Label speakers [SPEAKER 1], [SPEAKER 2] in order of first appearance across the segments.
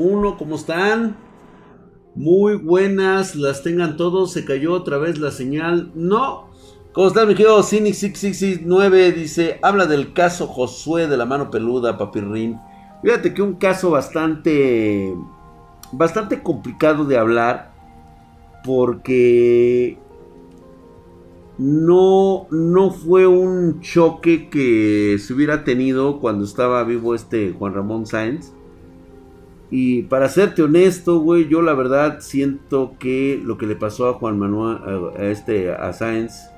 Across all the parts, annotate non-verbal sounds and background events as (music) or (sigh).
[SPEAKER 1] 1, ¿cómo están? Muy buenas, las tengan todos. Se cayó otra vez la señal. No. ¿Cómo están, mi querido Cynic 669? Dice, habla del caso Josué de la mano peluda, papirrín. Fíjate que un caso bastante, bastante complicado de hablar. Porque no, no fue un choque que se hubiera tenido cuando estaba vivo este Juan Ramón Sáenz. Y para serte honesto, güey, yo la verdad siento que lo que le pasó a Juan Manuel, a, este, a Sáenz,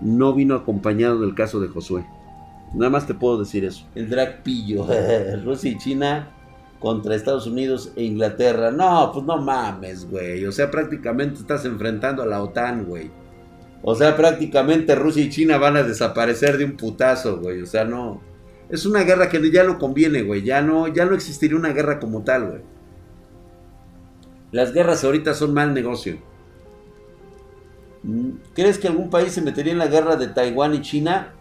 [SPEAKER 1] no vino acompañado del caso de Josué. Nada más te puedo decir eso. El drag pillo. (laughs) Rusia y China contra Estados Unidos e Inglaterra. No, pues no mames, güey. O sea, prácticamente estás enfrentando a la OTAN, güey. O sea, prácticamente Rusia y China van a desaparecer de un putazo, güey. O sea, no. Es una guerra que ya no conviene, güey. Ya no, ya no existiría una guerra como tal, güey. Las guerras ahorita son mal negocio. Mm, ¿Crees que algún país se metería en la guerra de Taiwán y China?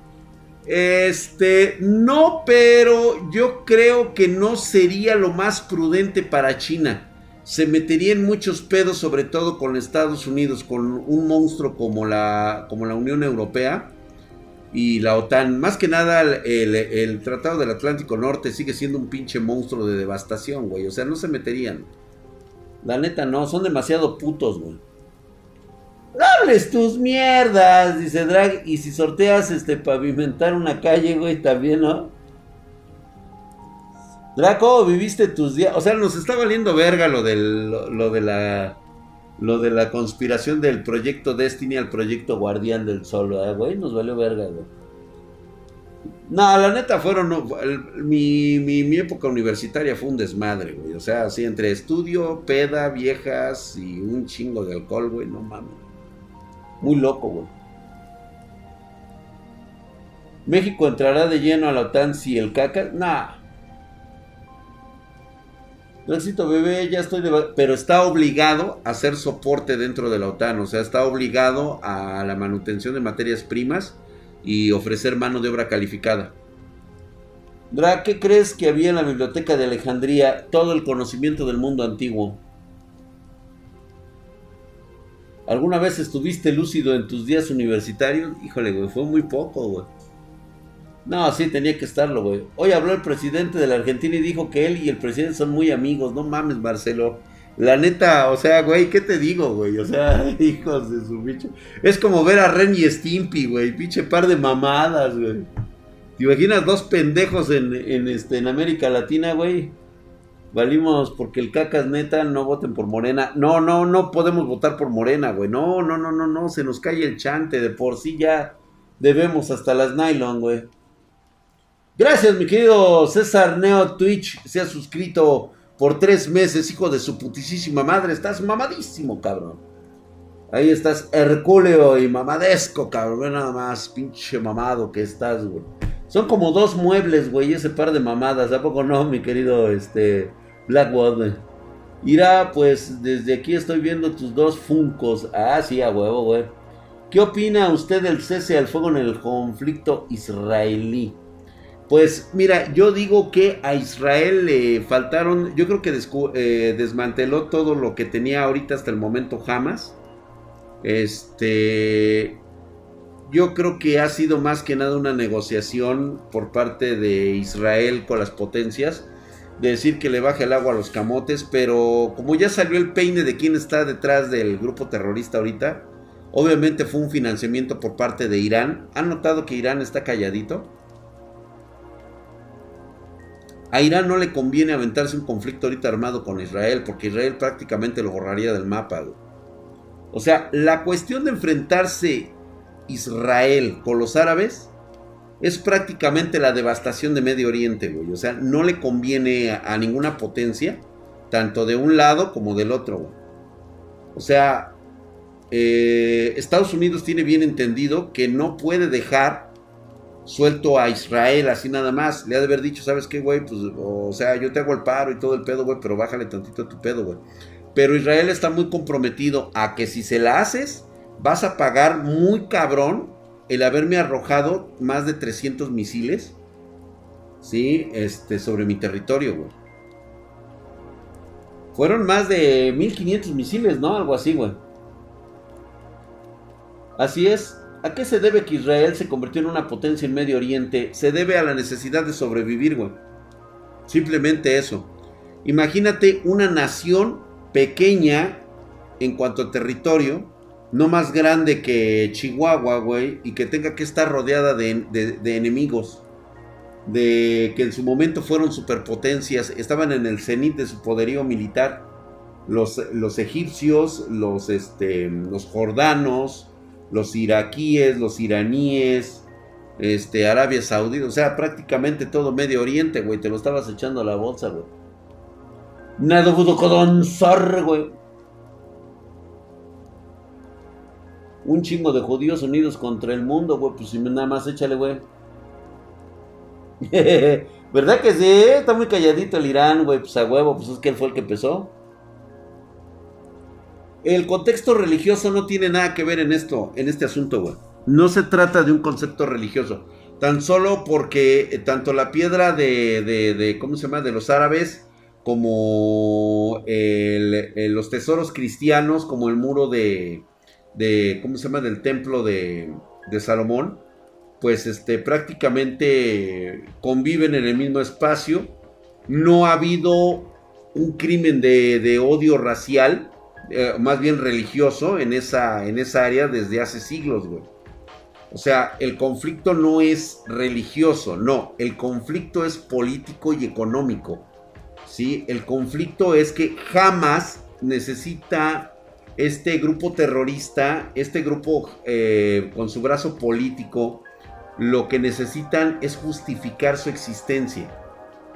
[SPEAKER 1] Este, no, pero yo creo que no sería lo más prudente para China se metería en muchos pedos, sobre todo con Estados Unidos, con un monstruo como la, como la Unión Europea y la OTAN. Más que nada, el, Tratado del Atlántico Norte sigue siendo un pinche monstruo de devastación, güey. O sea, no se meterían. La neta, no, son demasiado putos, güey. hables tus mierdas, dice Drag. Y si sorteas este pavimentar una calle, güey, también, ¿no? Draco, viviste tus días. O sea, nos está valiendo verga lo, del, lo, de la. Lo de la conspiración del proyecto Destiny al proyecto Guardián del Sol, güey? Nos valió verga, güey. No, la neta fueron. mi, mi, época universitaria fue un desmadre, güey. O sea, así entre estudio, peda, viejas y un chingo de alcohol, güey. No mames. Muy loco, güey. México entrará de lleno a la OTAN si el caca. Nah. Éxito bebé, ya estoy de... Pero está obligado a hacer soporte dentro de la OTAN, o sea, está obligado a la manutención de materias primas y ofrecer mano de obra calificada. Dra, ¿qué crees que había en la biblioteca de Alejandría? Todo el conocimiento del mundo antiguo. ¿Alguna vez estuviste lúcido en tus días universitarios? Híjole, güey, fue muy poco, güey. No, sí, tenía que estarlo, güey. Hoy habló el presidente de la Argentina y dijo que él y el presidente son muy amigos. No mames, Marcelo. La neta, o sea, güey, ¿qué te digo, güey? O sea, (laughs) hijos de su bicho. Es como ver a Ren y Stimpy, güey. Pinche par de mamadas, güey. ¿Te imaginas dos pendejos en, en, este, en América Latina, güey? Valimos porque el cacas neta, no voten por Morena. No, no, no podemos votar por Morena, güey. No, no, no, no, no. Se nos cae el chante. De por sí ya debemos hasta las nylon, güey. Gracias, mi querido César Neo Twitch. Se ha suscrito por tres meses, hijo de su putísima madre. Estás mamadísimo, cabrón. Ahí estás hercúleo y mamadesco, cabrón. Nada más, pinche mamado que estás, güey. Son como dos muebles, güey, ese par de mamadas. ¿A poco no, mi querido este, Blackwood, Irá, pues desde aquí estoy viendo tus dos funcos. Ah, sí, a huevo, güey. ¿Qué opina usted del cese al fuego en el conflicto israelí? Pues mira, yo digo que a Israel le faltaron, yo creo que eh, desmanteló todo lo que tenía ahorita hasta el momento jamás. Este, yo creo que ha sido más que nada una negociación por parte de Israel con las potencias. De decir que le baje el agua a los camotes, pero como ya salió el peine de quién está detrás del grupo terrorista ahorita, obviamente fue un financiamiento por parte de Irán. ¿Han notado que Irán está calladito? A Irán no le conviene aventarse un conflicto ahorita armado con Israel, porque Israel prácticamente lo borraría del mapa. O sea, la cuestión de enfrentarse Israel con los árabes es prácticamente la devastación de Medio Oriente, güey. O sea, no le conviene a, ninguna potencia, tanto de un lado como del otro, O sea, eh, Estados Unidos tiene bien entendido que no puede dejar suelto a Israel así nada más. Le ha de haber dicho, ¿sabes qué, güey? Pues, o sea, yo te hago el paro y todo el pedo, güey, pero bájale tantito a tu pedo, güey. Pero Israel está muy comprometido a que si se la haces, vas a pagar muy cabrón el haberme arrojado más de 300 misiles, ¿sí? Este, sobre mi territorio, güey. Fueron más de 1500 misiles, ¿no? Algo así, güey. Así es. ¿A qué se debe que Israel se convirtió en una potencia en Medio Oriente? Se debe a la necesidad de sobrevivir, güey. Simplemente eso. Imagínate una nación pequeña en cuanto a territorio, no más grande que Chihuahua, güey, y que tenga que estar rodeada de, enemigos, de que en su momento fueron superpotencias, estaban en el cenit de su poderío militar, los, los egipcios, los, este, los jordanos, los iraquíes, los iraníes, este, Arabia Saudita, o sea, prácticamente todo Medio Oriente, güey, te lo estabas echando a la bolsa, güey. Nabucodonosor, güey. Un chingo de judíos unidos contra el mundo, güey, pues si nada más échale, güey. (laughs) ¿Verdad que sí? Está muy calladito el Irán, güey, pues a huevo, pues es que él fue el que empezó. El contexto religioso no tiene nada que ver en esto, en este asunto, güey. No se trata de un concepto religioso. Tan solo porque eh, tanto la piedra de, de, ¿cómo se llama? De los árabes, como los tesoros cristianos, como el muro de, de, ¿cómo se llama? Del templo de, de Salomón, pues este, prácticamente conviven en el mismo espacio. No ha habido un crimen de, de odio racial eh, más bien religioso en esa, en esa área desde hace siglos, güey. O sea, el conflicto no es religioso, no, el conflicto es político y económico. ¿sí? El conflicto es que jamás necesita este grupo terrorista, este grupo eh, con su brazo político, lo que necesitan es justificar su existencia.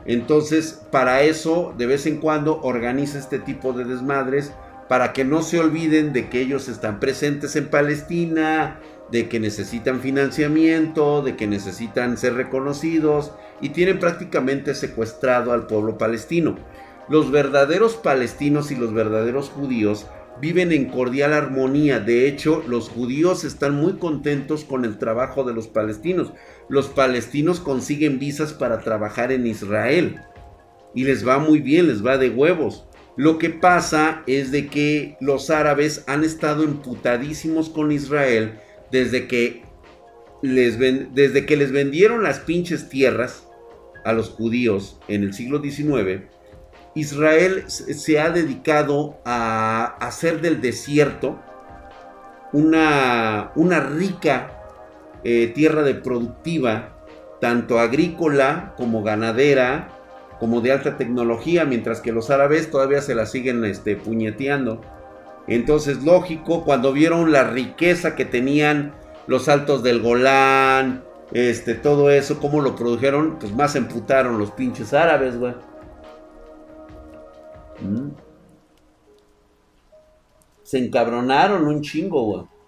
[SPEAKER 1] Entonces, para eso, de vez en cuando, organiza este tipo de desmadres para que no se olviden de que ellos están presentes en Palestina, de que necesitan financiamiento, de que necesitan ser reconocidos y tienen prácticamente secuestrado al pueblo palestino. Los verdaderos palestinos y los verdaderos judíos viven en cordial armonía. De hecho, los judíos están muy contentos con el trabajo de los palestinos. Los palestinos consiguen visas para trabajar en Israel. Y les va muy bien, les va de huevos. Lo que pasa es de que los árabes han estado emputadísimos con Israel desde que les, desde que les vendieron las pinches tierras a los judíos en el siglo XIX. Israel se ha dedicado a hacer del desierto una, una rica eh, tierra de productiva, tanto agrícola como ganadera, como de alta tecnología, mientras que los árabes todavía se la siguen este, puñeteando. Entonces, lógico, cuando vieron la riqueza que tenían los altos del Golán, este, todo eso, cómo lo produjeron, pues más emputaron los pinches árabes, güey. Mm. Se encabronaron un chingo, güey.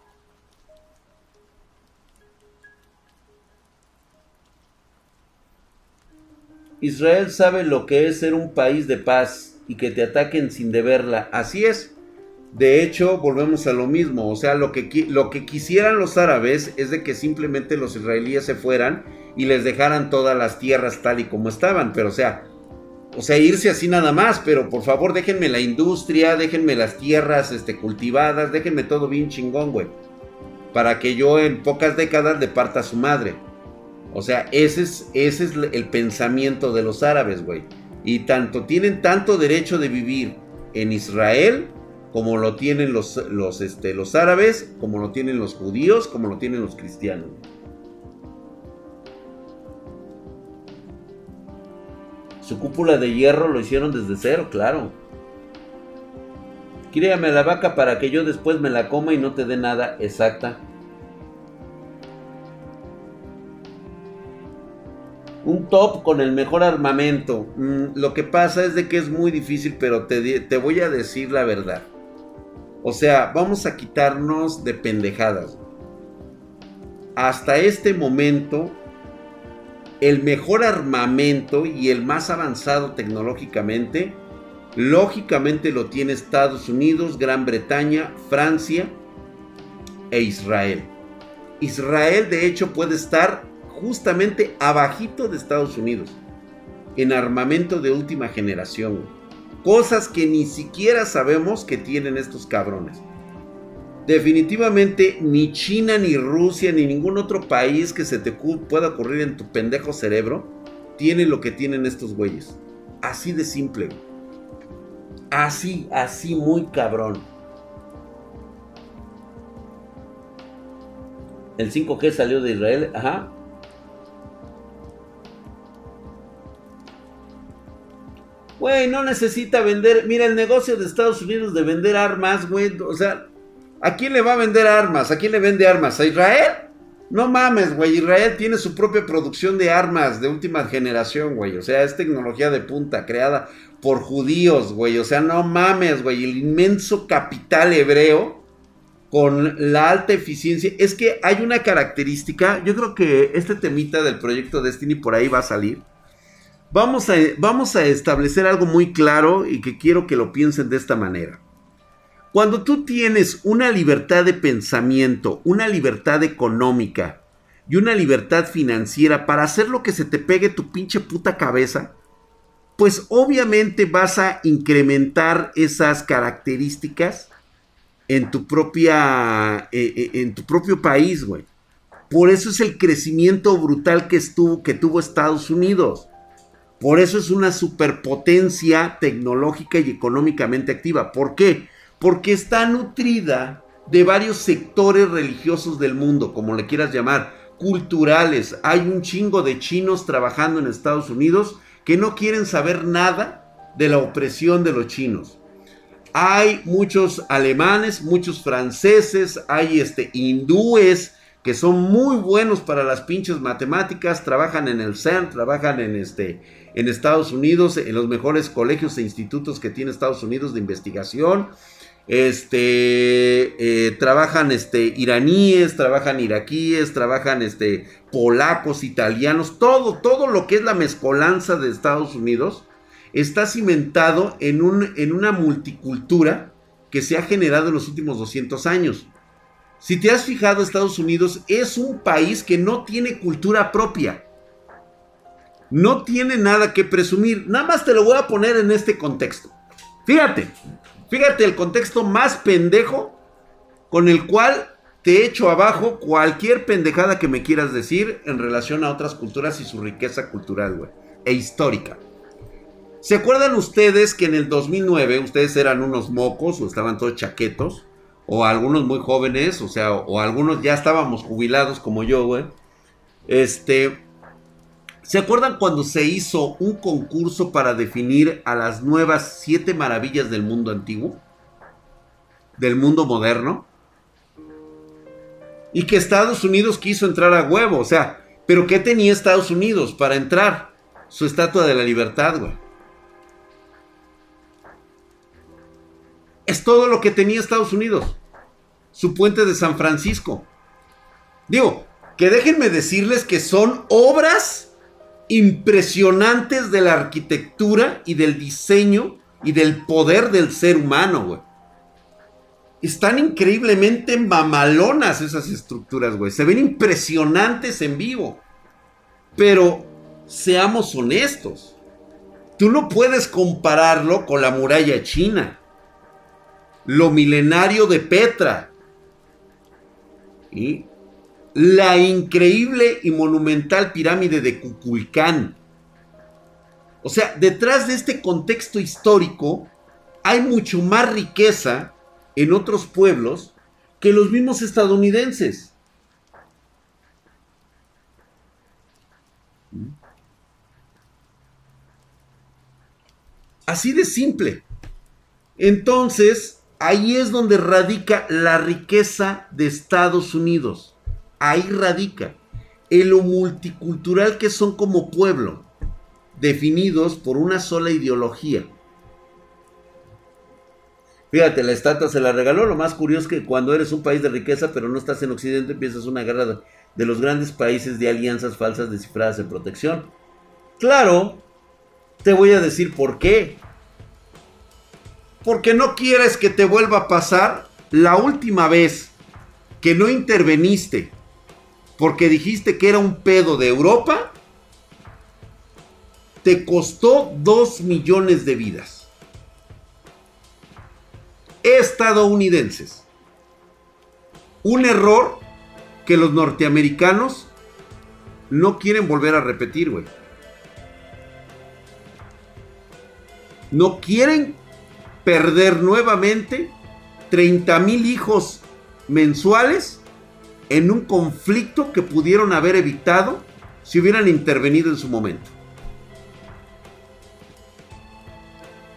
[SPEAKER 1] Israel sabe lo que es ser un país de paz y que te ataquen sin deberla. Así es. De hecho, volvemos a lo mismo. O sea, lo que, lo que quisieran los árabes es de que simplemente los israelíes se fueran y les dejaran todas las tierras tal y como estaban. Pero, o sea, o sea, irse así nada más. Pero por favor, déjenme la industria, déjenme las tierras este, cultivadas, déjenme todo bien chingón, güey. Para que yo en pocas décadas le parta a su madre. O sea, ese es, ese es el pensamiento de los árabes, güey. Y tanto tienen tanto derecho de vivir en Israel como lo tienen los, los, este, los árabes, como lo tienen los judíos, como lo tienen los cristianos. Su cúpula de hierro lo hicieron desde cero, claro. Críame la vaca para que yo después me la coma y no te dé nada exacta. Un top con el mejor armamento. Mm, lo que pasa es de que es muy difícil, pero te, te, voy a decir la verdad. O sea, vamos a quitarnos de pendejadas. Hasta este momento, el mejor armamento y el más avanzado tecnológicamente, lógicamente lo tiene Estados Unidos, Gran Bretaña, Francia e Israel. Israel de hecho puede estar justamente abajito de Estados Unidos, en armamento de última generación. Cosas que ni siquiera sabemos que tienen estos cabrones. Definitivamente ni China, ni Rusia, ni ningún otro país que se te pueda ocurrir en tu pendejo cerebro tiene lo que tienen estos güeyes. Así de simple. Así, así muy cabrón. El 5G salió de Israel, ajá. Güey, no necesita vender. Mira, el negocio de Estados Unidos de vender armas, güey. O sea, ¿a quién le va a vender armas? ¿A quién le vende armas? ¿A Israel? No mames, güey. Israel tiene su propia producción de armas de última generación, güey. O sea, es tecnología de punta creada por judíos, güey. O sea, no mames, güey. El inmenso capital hebreo con la alta eficiencia. Es que hay una característica. Yo creo que este temita del proyecto Destiny por ahí va a salir Vamos a, vamos a establecer algo muy claro y que quiero que lo piensen de esta manera. Cuando tú tienes una libertad de pensamiento, una libertad económica y una libertad financiera para hacer lo que se te pegue tu pinche puta cabeza, pues obviamente vas a incrementar esas características en tu propia eh, eh, en tu propio país, güey. Por eso es el crecimiento brutal que estuvo que tuvo Estados Unidos. Por eso es una superpotencia tecnológica y económicamente activa. ¿Por qué? Porque está nutrida de varios sectores religiosos del mundo, como le quieras llamar, culturales. Hay un chingo de chinos trabajando en Estados Unidos que no quieren saber nada de la opresión de los chinos. Hay muchos alemanes, muchos franceses, hay este, hindúes que son muy buenos para las pinches matemáticas, trabajan en el CERN, trabajan en este en Estados Unidos, en los mejores colegios e institutos que tiene Estados Unidos de investigación. Este, eh, trabajan este, iraníes, trabajan iraquíes, trabajan este, polacos, italianos, todo, todo lo que es la mezcolanza de Estados Unidos está cimentado en, un, en una multicultura que se ha generado en los últimos 200 años. Si te has fijado, Estados Unidos es un país que no tiene cultura propia no tiene nada que presumir. Nada más te lo voy a poner en este contexto. Fíjate, fíjate el contexto más pendejo con el cual te echo abajo cualquier pendejada que me quieras decir en relación a otras culturas y su riqueza cultural, güey, e histórica. ¿Se acuerdan ustedes que en el 2009 ustedes eran unos mocos o estaban todos chaquetos? O algunos muy jóvenes, o sea, o, algunos ya estábamos jubilados como yo, güey. Este, ¿Se acuerdan cuando se hizo un concurso para definir a las nuevas siete maravillas del mundo antiguo? Del mundo moderno. Y que Estados Unidos quiso entrar a huevo, o sea, pero ¿qué tenía Estados Unidos para entrar? Su estatua de la libertad, güey. Es todo lo que tenía Estados Unidos. Su puente de San Francisco. Digo, que déjenme decirles que son obras impresionantes de la arquitectura y del diseño y del poder del ser humano, güey. Están increíblemente mamalonas esas estructuras, güey. Se ven impresionantes en vivo. Pero seamos honestos. Tú no puedes compararlo con la muralla china. Lo milenario de Petra. ¿Y? La increíble y monumental pirámide de Cuculcán. O sea, detrás de este contexto histórico hay mucho más riqueza en otros pueblos que los mismos estadounidenses. Así de simple. Entonces, ahí es donde radica la riqueza de Estados Unidos ahí radica. En lo multicultural que son como pueblo, definidos por una sola ideología. Fíjate, la estatua se la regaló. Lo más curioso es que cuando eres un país de riqueza, pero no estás en Occidente, empiezas una guerra de los grandes países de alianzas falsas descifradas de protección. Claro, te voy a decir por qué. Porque no quieres que te vuelva a pasar la última vez que no interveniste porque dijiste que era un pedo de Europa, te costó 2 millones de vidas. estadounidenses. Un error que los norteamericanos no quieren volver a repetir, güey. No quieren perder nuevamente 30 mil hijos mensuales en un conflicto que pudieron haber evitado si hubieran intervenido en su momento.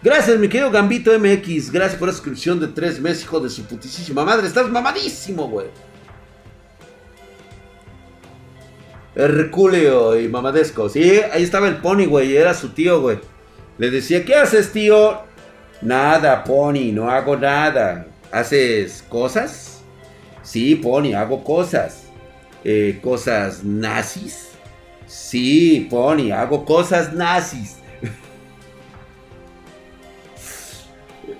[SPEAKER 1] Gracias, mi querido Gambito MX. Gracias por la suscripción de tres meses, hijo de su putísima madre. Estás mamadísimo, güey. Herculeo y mamadesco. Sí, ahí estaba el pony, güey. Era su tío, güey. Le decía, ¿qué haces, tío? Nada, pony, no hago nada. ¿Haces cosas? Sí, pony, hago cosas. Eh, ¿Cosas nazis? Sí, pony, hago cosas nazis.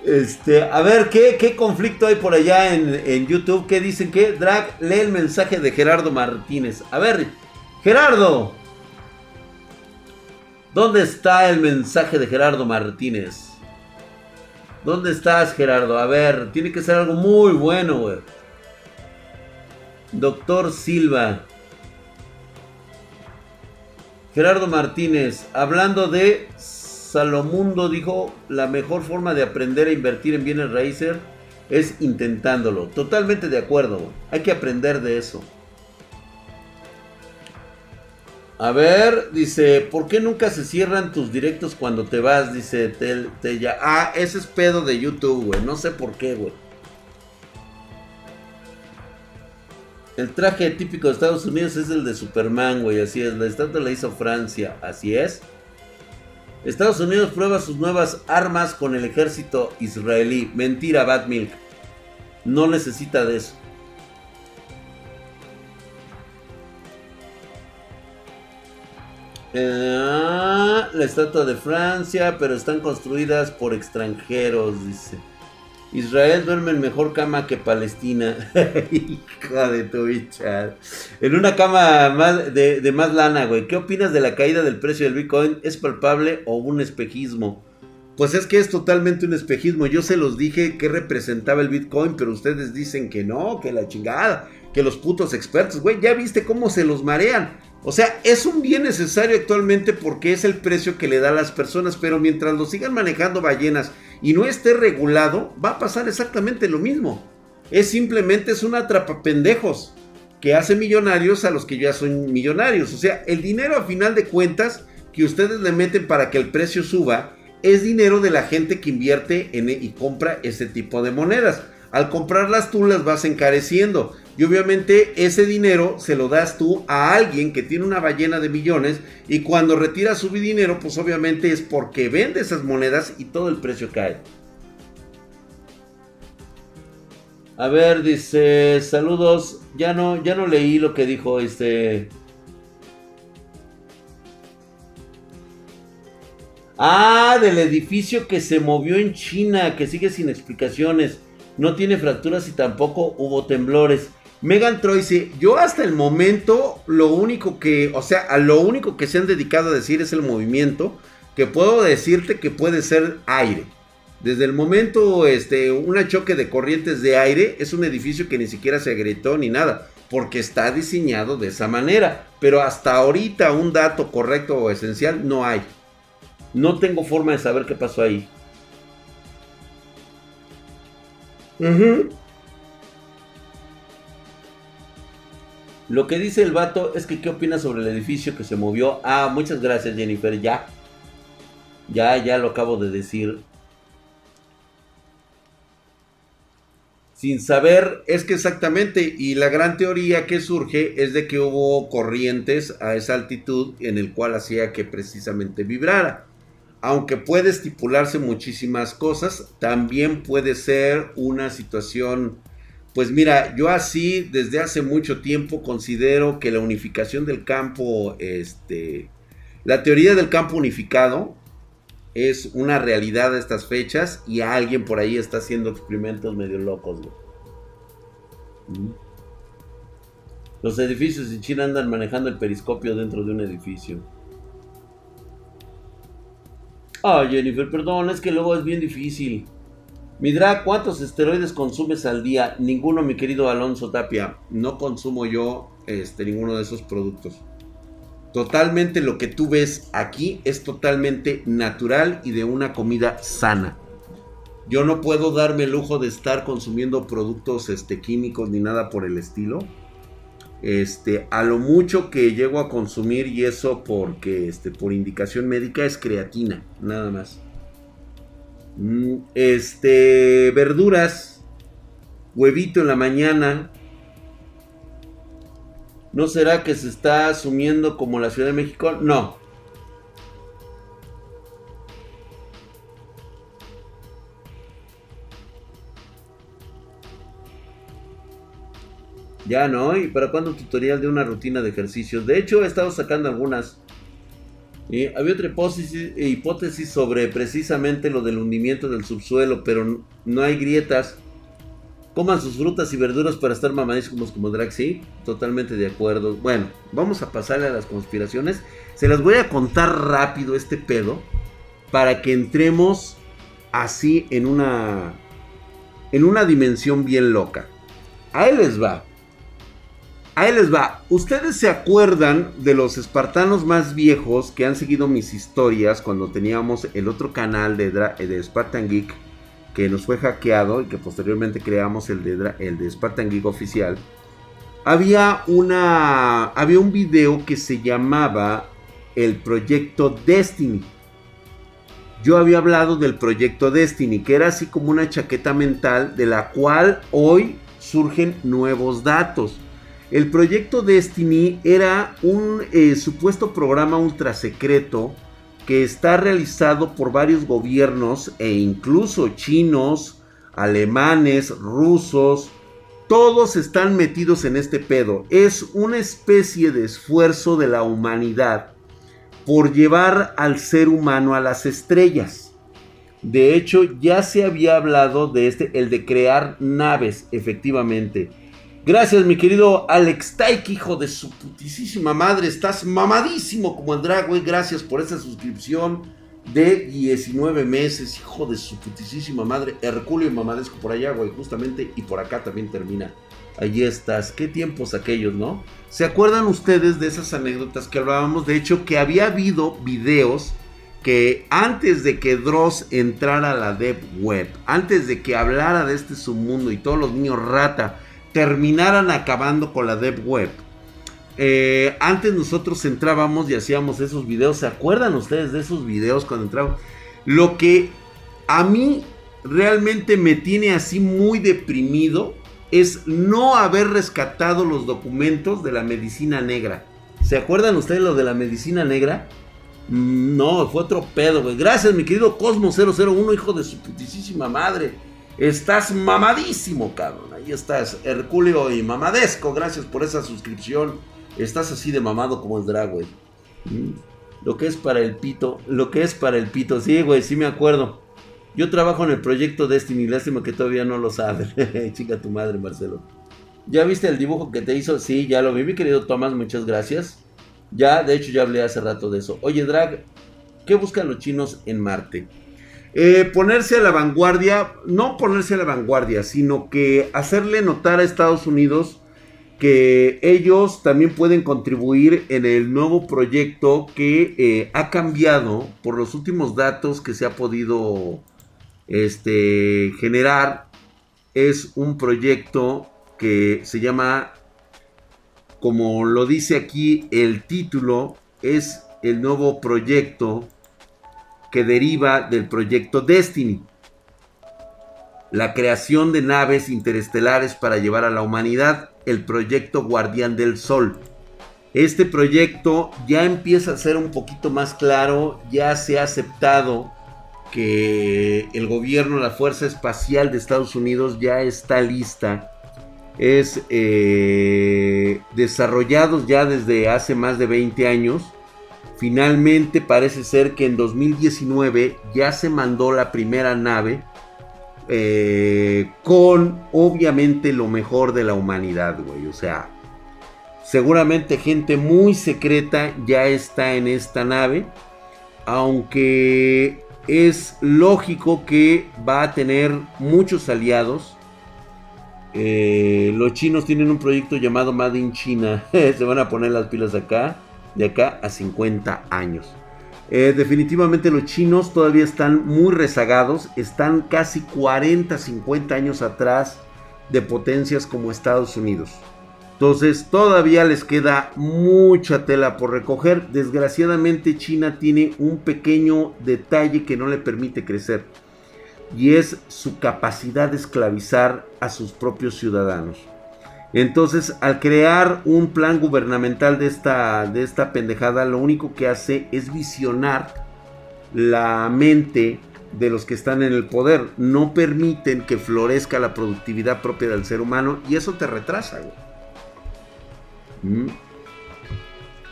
[SPEAKER 1] Este, a ver, ¿qué, conflicto hay por allá en, YouTube? ¿Qué dicen? que Drag, lee el mensaje de Gerardo Martínez. A ver, Gerardo. ¿Dónde está el mensaje de Gerardo Martínez? ¿Dónde estás, Gerardo? A ver, tiene que ser algo muy bueno, güey. Doctor Silva. Gerardo Martínez, hablando de Salomundo dijo, la mejor forma de aprender a invertir en bienes raíces es intentándolo. Totalmente de acuerdo. Hay que aprender de eso. A ver, dice, ¿por qué nunca se cierran tus directos cuando te vas? Dice Tel. Ah, ese es pedo de YouTube, güey. No sé por qué, güey. El traje típico de Estados Unidos es el de Superman, güey. Así es. La estatua la hizo Francia. Así es. Estados Unidos prueba sus nuevas armas con el ejército israelí. Mentira, Bad Milk. No necesita de eso. Eh, la estatua de Francia, pero están construidas por extranjeros, dice. Israel duerme en mejor cama que Palestina. (laughs) Hijo de tu bicha. En una cama más de, más lana, güey. ¿Qué opinas de la caída del precio del Bitcoin? ¿Es palpable o un espejismo? Pues es que es totalmente un espejismo. Yo se los dije que representaba el Bitcoin, pero ustedes dicen que no, que la chingada, que los putos expertos, güey, ya viste cómo se los marean. O sea, es un bien necesario actualmente porque es el precio que le da a las personas, pero mientras lo sigan manejando ballenas y no esté regulado, va a pasar exactamente lo mismo. Es simplemente es una pendejos que hace millonarios a los que ya son millonarios. O sea, el dinero a final de cuentas que ustedes le meten para que el precio suba es dinero de la gente que invierte en, y compra ese tipo de monedas. Al comprarlas tú las vas encareciendo. Y obviamente ese dinero se lo das tú a alguien que tiene una ballena de millones y cuando retira su dinero, pues obviamente es porque vende esas monedas y todo el precio cae. A ver, dice, saludos. Ya no, ya no leí lo que dijo este. Ah, del edificio que se movió en China, que sigue sin explicaciones. No tiene fracturas y tampoco hubo temblores. Megan Troy yo hasta el momento lo único que, o sea, a lo único que se han dedicado a decir es el movimiento, que puedo decirte que puede ser aire. Desde el momento, este, un choque de corrientes de aire es un edificio que ni siquiera se agrietó ni nada, porque está diseñado de esa manera. Pero hasta ahorita un dato correcto o esencial no hay. No tengo forma de saber qué pasó ahí. Lo que dice el vato es que qué opina sobre el edificio que se movió. Ah, muchas gracias Jennifer, ya. Ya, ya lo acabo de decir. Sin saber, es que exactamente, y la gran teoría que surge es de que hubo corrientes a esa altitud en el cual hacía que precisamente vibrara. Aunque puede estipularse muchísimas cosas, también puede ser una situación pues mira, yo así desde hace mucho tiempo considero que la unificación del campo, este, la teoría del campo unificado es una realidad de estas fechas y alguien por ahí está haciendo experimentos medio locos. Los edificios en China andan manejando el periscopio dentro de un edificio. Ah, Jennifer, perdón, es que luego es bien difícil. Midra, ¿cuántos esteroides consumes al día? Ninguno, mi querido Alonso Tapia. No consumo yo este, ninguno de esos productos. Totalmente lo que tú ves aquí es totalmente natural y de una comida sana. Yo no puedo darme el lujo de estar consumiendo productos este, químicos ni nada por el estilo. Este, a lo mucho que llego a consumir y eso porque este, por indicación médica es creatina, nada más. Mm, este, verduras, huevito en la mañana. ¿No será que se está asumiendo como la Ciudad de México? No. Ya no, ¿y para cuándo un tutorial de una rutina de ejercicios? De hecho, he estado sacando algunas. Y había otra hipótesis, sobre precisamente lo del hundimiento del subsuelo, pero no hay grietas. Coman sus frutas y verduras para estar mamadísimos como drag, sí, totalmente de acuerdo. Bueno, vamos a pasarle a las conspiraciones. Se las voy a contar rápido este pedo para que entremos así en una en una dimensión bien loca. Ahí les va. Ahí les va. Ustedes se acuerdan de los espartanos más viejos que han seguido mis historias cuando teníamos el otro canal de, de Spartan Geek que nos fue hackeado y que posteriormente creamos el de, el de Spartan Geek oficial. Había una había un video que se llamaba el proyecto Destiny. Yo había hablado del proyecto Destiny, que era así como una chaqueta mental de la cual hoy surgen nuevos datos. El proyecto Destiny era un eh, supuesto programa ultra secreto que está realizado por varios gobiernos e incluso chinos, alemanes, rusos, todos están metidos en este pedo. Es una especie de esfuerzo de la humanidad por llevar al ser humano a las estrellas. De hecho, ya se había hablado de este, el de crear naves, efectivamente. Gracias, mi querido Alex Taik, hijo de su putísima madre. Estás mamadísimo como drag, güey. Gracias por esa suscripción de 19 meses, hijo de su putísima madre. Herculio mamadesco por allá, güey, justamente. Y por acá también termina. Allí estás. Qué tiempos aquellos, ¿no? ¿Se acuerdan ustedes de esas anécdotas que hablábamos? De hecho, que había habido videos que antes de que Dross entrara a la Deep Web, antes de que hablara de este submundo y todos los niños rata terminaran acabando con la Dev Web. Eh, antes nosotros entrábamos y hacíamos esos videos. ¿Se acuerdan ustedes de esos videos cuando entramos? Lo que a mí realmente me tiene así muy deprimido es no haber rescatado los documentos de la medicina negra. ¿Se acuerdan ustedes lo de la medicina negra? Mm, no, fue otro pedo, güey. Gracias, mi querido Cosmo 001, hijo de su putísima madre. Estás mamadísimo, cabrón. Estás, Herculeo y mamadesco. Gracias por esa suscripción. Estás así de mamado como el drag, güey. Mm. Lo que es para el pito. Lo que es para el pito. Sí, güey, sí me acuerdo. Yo trabajo en el proyecto Destiny. Lástima que todavía no lo sabes. (laughs) Chica tu madre, Marcelo. ¿Ya viste el dibujo que te hizo? Sí, ya lo vi, mi querido Tomás. Muchas gracias. Ya, de hecho, ya hablé hace rato de eso. Oye, Drag, ¿qué buscan los chinos en Marte? Eh, ponerse a la vanguardia, no ponerse a la vanguardia, sino que hacerle notar a Estados Unidos que ellos también pueden contribuir en el nuevo proyecto que eh, ha cambiado por los últimos datos que se ha podido este, generar. Es un proyecto que se llama, como lo dice aquí el título, es el nuevo proyecto que deriva del proyecto Destiny, la creación de naves interestelares para llevar a la humanidad, el proyecto Guardián del Sol. Este proyecto ya empieza a ser un poquito más claro, ya se ha aceptado que el gobierno, la Fuerza Espacial de Estados Unidos ya está lista. Es eh, desarrollados ya desde hace más de 20 años Finalmente parece ser que en 2019 ya se mandó la primera nave eh, con obviamente lo mejor de la humanidad, güey. O sea, seguramente gente muy secreta ya está en esta nave. Aunque es lógico que va a tener muchos aliados. Eh, los chinos tienen un proyecto llamado Made in China. (laughs) Se van a poner las pilas acá, de acá a 50 años. Eh, definitivamente los chinos todavía están muy rezagados. Están casi 40, 50 años atrás de potencias como Estados Unidos. Entonces todavía les queda mucha tela por recoger. Desgraciadamente China tiene un pequeño detalle que no le permite crecer. Y es su capacidad de esclavizar a sus propios ciudadanos. Entonces al crear un plan gubernamental de esta, de esta pendejada, lo único que hace es visionar la mente de los que están en el poder. No permiten que florezca la productividad propia del ser humano y eso te retrasa, güey.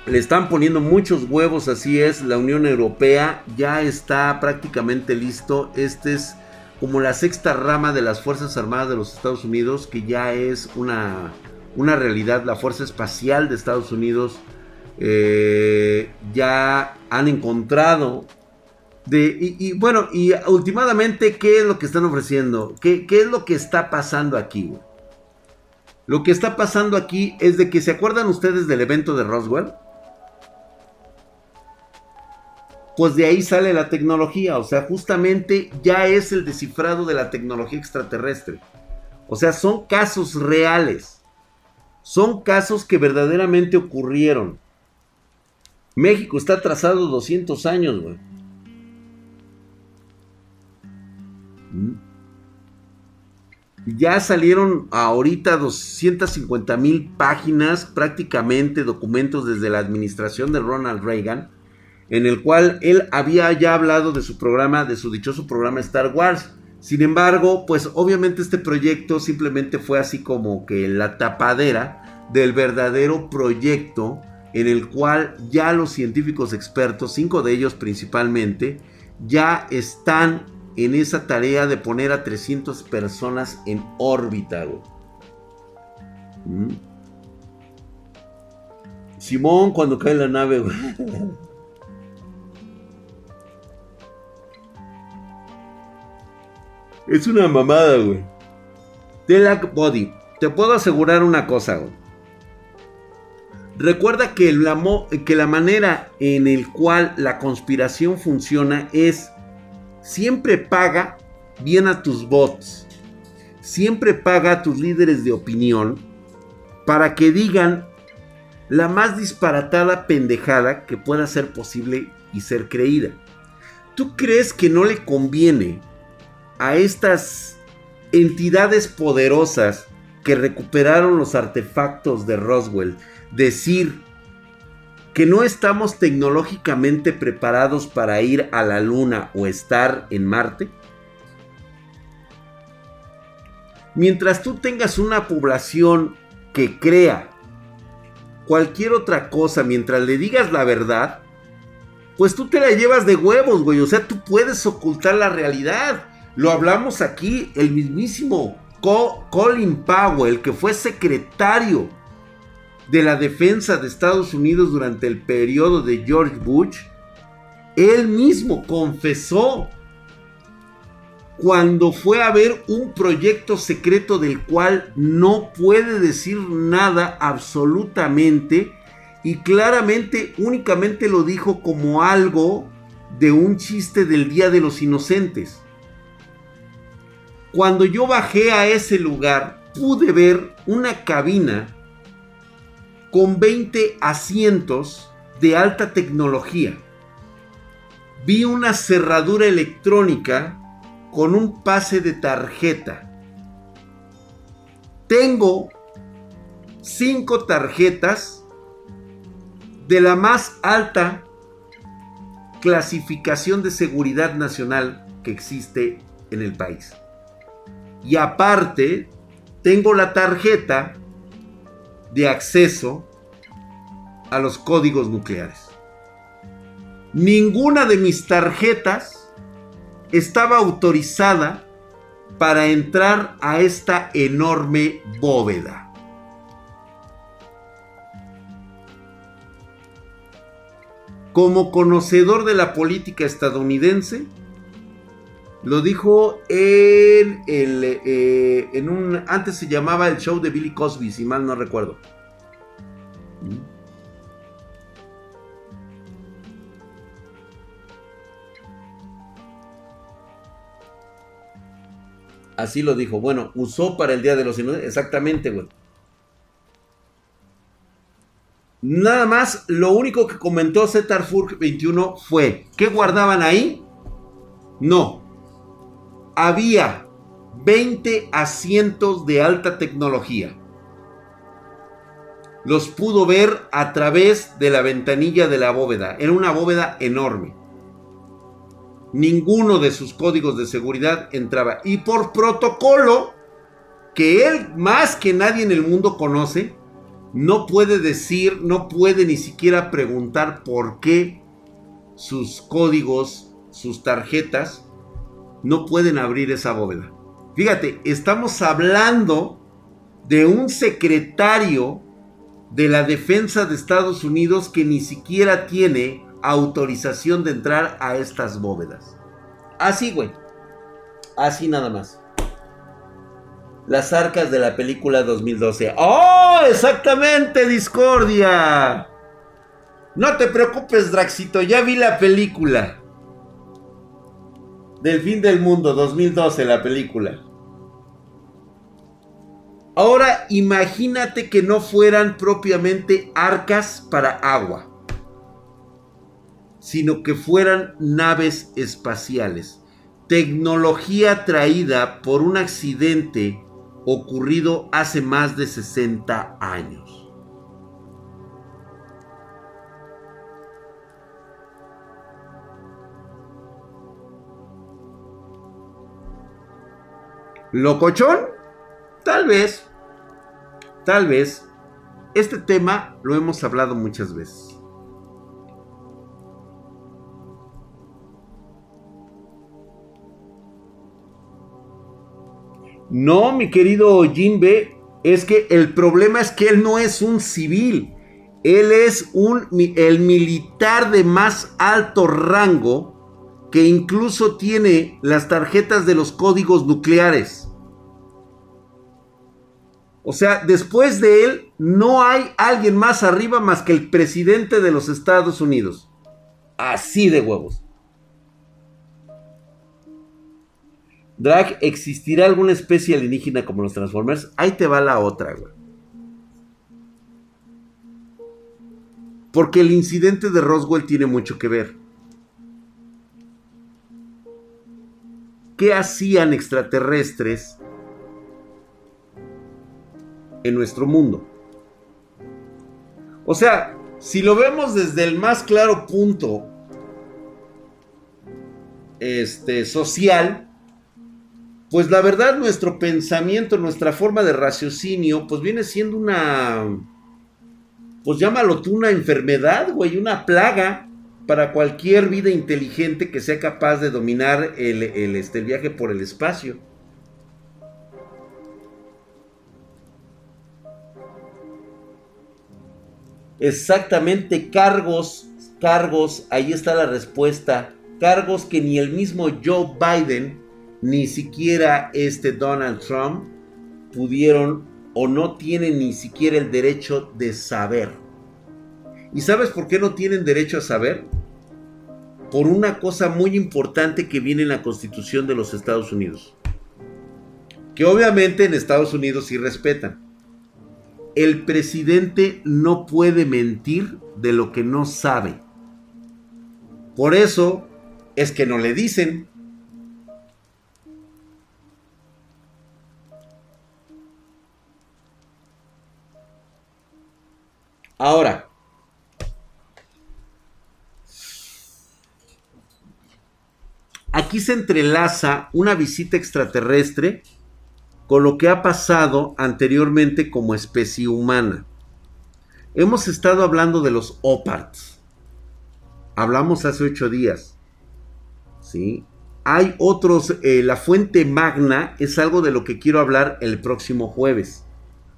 [SPEAKER 1] Le están poniendo muchos huevos, así es. La Unión Europea ya está prácticamente listo. Este es como la sexta rama de las Fuerzas Armadas de los Estados Unidos, que ya es una, una realidad. La Fuerza Espacial de Estados Unidos eh, ya han encontrado. De, y, bueno, y últimamente, ¿qué es lo que están ofreciendo? ¿Qué, qué es lo que está pasando aquí? Lo que está pasando aquí es de que se acuerdan ustedes del evento de Roswell. Pues de ahí sale la tecnología, o sea, justamente ya es el descifrado de la tecnología extraterrestre. O sea, son casos reales. Son casos que verdaderamente ocurrieron. México está atrasado 200 años, güey. ¿Mm? Ya salieron ahorita 250 mil páginas, prácticamente documentos desde la administración de Ronald Reagan, en el cual él había ya hablado de su programa, de su dichoso programa Star Wars. Sin embargo, pues obviamente este proyecto simplemente fue así como que la tapadera del verdadero proyecto en el cual ya los científicos expertos, cinco de ellos principalmente, ya están en esa tarea de poner a 300 personas en órbita, mm. Simón cuando cae la nave, güey. (laughs) Es una mamada, güey. Telak Body. Te puedo asegurar una cosa, güey. Recuerda que la, que la manera en el cual la conspiración funciona es siempre paga bien a tus bots, siempre paga a tus líderes de opinión para que digan la más disparatada pendejada que pueda ser posible y ser creída. ¿Tú crees que no le conviene a estas entidades poderosas que recuperaron los artefactos de Roswell decir que no estamos tecnológicamente preparados para ir a la Luna o estar en Marte? Mientras tú tengas una población que crea cualquier otra cosa mientras le digas la verdad, pues tú te la llevas de huevos, güey. O sea, tú puedes ocultar la realidad. Lo hablamos aquí, el mismísimo Colin Powell, que fue secretario de la defensa de Estados Unidos durante el periodo de George Bush, él mismo confesó cuando fue a ver un proyecto secreto del cual no puede decir nada absolutamente y claramente únicamente lo dijo como algo de un chiste del Día de los Inocentes. Cuando yo bajé a ese lugar pude ver una cabina con 20 asientos de alta tecnología. Vi una cerradura electrónica con un pase de tarjeta. Tengo cinco tarjetas de la más alta clasificación de seguridad nacional que existe en el país. Y aparte, tengo la tarjeta de acceso a los códigos nucleares. Ninguna de mis tarjetas estaba autorizada para entrar a esta enorme bóveda. Como conocedor de la política estadounidense, Lo dijo en el. Eh, en un. Antes se llamaba el show de Billy Cosby, si mal no recuerdo. Así lo dijo. Bueno, usó para el Día de los Inocentes. Exactamente, güey. Nada más, lo único que comentó Zetarfur 21 fue, ¿qué guardaban ahí? No. Había 20 asientos de alta tecnología. Los pudo ver a través de la ventanilla de la bóveda. Era una bóveda enorme. Ninguno de sus códigos de seguridad entraba. Y por protocolo, que él más que nadie en el mundo conoce, no puede decir, no puede ni siquiera preguntar por qué sus códigos, sus tarjetas, no pueden abrir esa bóveda. Fíjate, estamos hablando de un secretario de la defensa de Estados Unidos que ni siquiera tiene autorización de entrar a estas bóvedas. Así, güey. Así nada más. Las arcas de la película 2012. ¡Oh! Exactamente, Discordia. No te preocupes, Draxito, ya vi la película. Del fin del mundo, 2012, la película. Ahora imagínate que no fueran propiamente arcas para agua, sino que fueran naves espaciales. Tecnología traída por un accidente ocurrido hace más de 60 años. ¿Locochón? Tal vez. Tal vez. Este tema lo hemos hablado muchas veces. No, mi querido Jinbe, es que el problema es que él no es un civil. Él es un, el militar de más alto rango que incluso tiene las tarjetas de los códigos nucleares. O sea, después de él no hay alguien más arriba más que el presidente de los Estados Unidos. Así de huevos. Drag, ¿existirá alguna especie alienígena como los Transformers? Ahí te va la otra, güey. Porque el incidente de Roswell tiene mucho que ver. ¿Qué hacían extraterrestres en nuestro mundo? O sea, si lo vemos desde el más claro punto este, social, pues la verdad nuestro pensamiento, nuestra forma de raciocinio, pues viene siendo una, pues llámalo tú una enfermedad, güey, una plaga para cualquier vida inteligente que sea capaz de dominar el, este, el viaje por el espacio. Exactamente, cargos, cargos, ahí está la respuesta. Cargos que ni el mismo Joe Biden ni siquiera este Donald Trump pudieron o no tienen ni siquiera el derecho de saber. ¿Y sabes por qué no tienen derecho a saber? Por una cosa muy importante que viene en la Constitución de los Estados Unidos. Que obviamente en Estados Unidos sí respetan. El presidente no puede mentir de lo que no sabe. Por eso es que no le dicen. Ahora, aquí se entrelaza una visita extraterrestre con lo que ha pasado anteriormente como especie humana. Hemos estado hablando de los OPARTs. Hablamos hace ocho días. ¿Sí? Hay otros, eh, la fuente magna es algo de lo que quiero hablar el próximo jueves.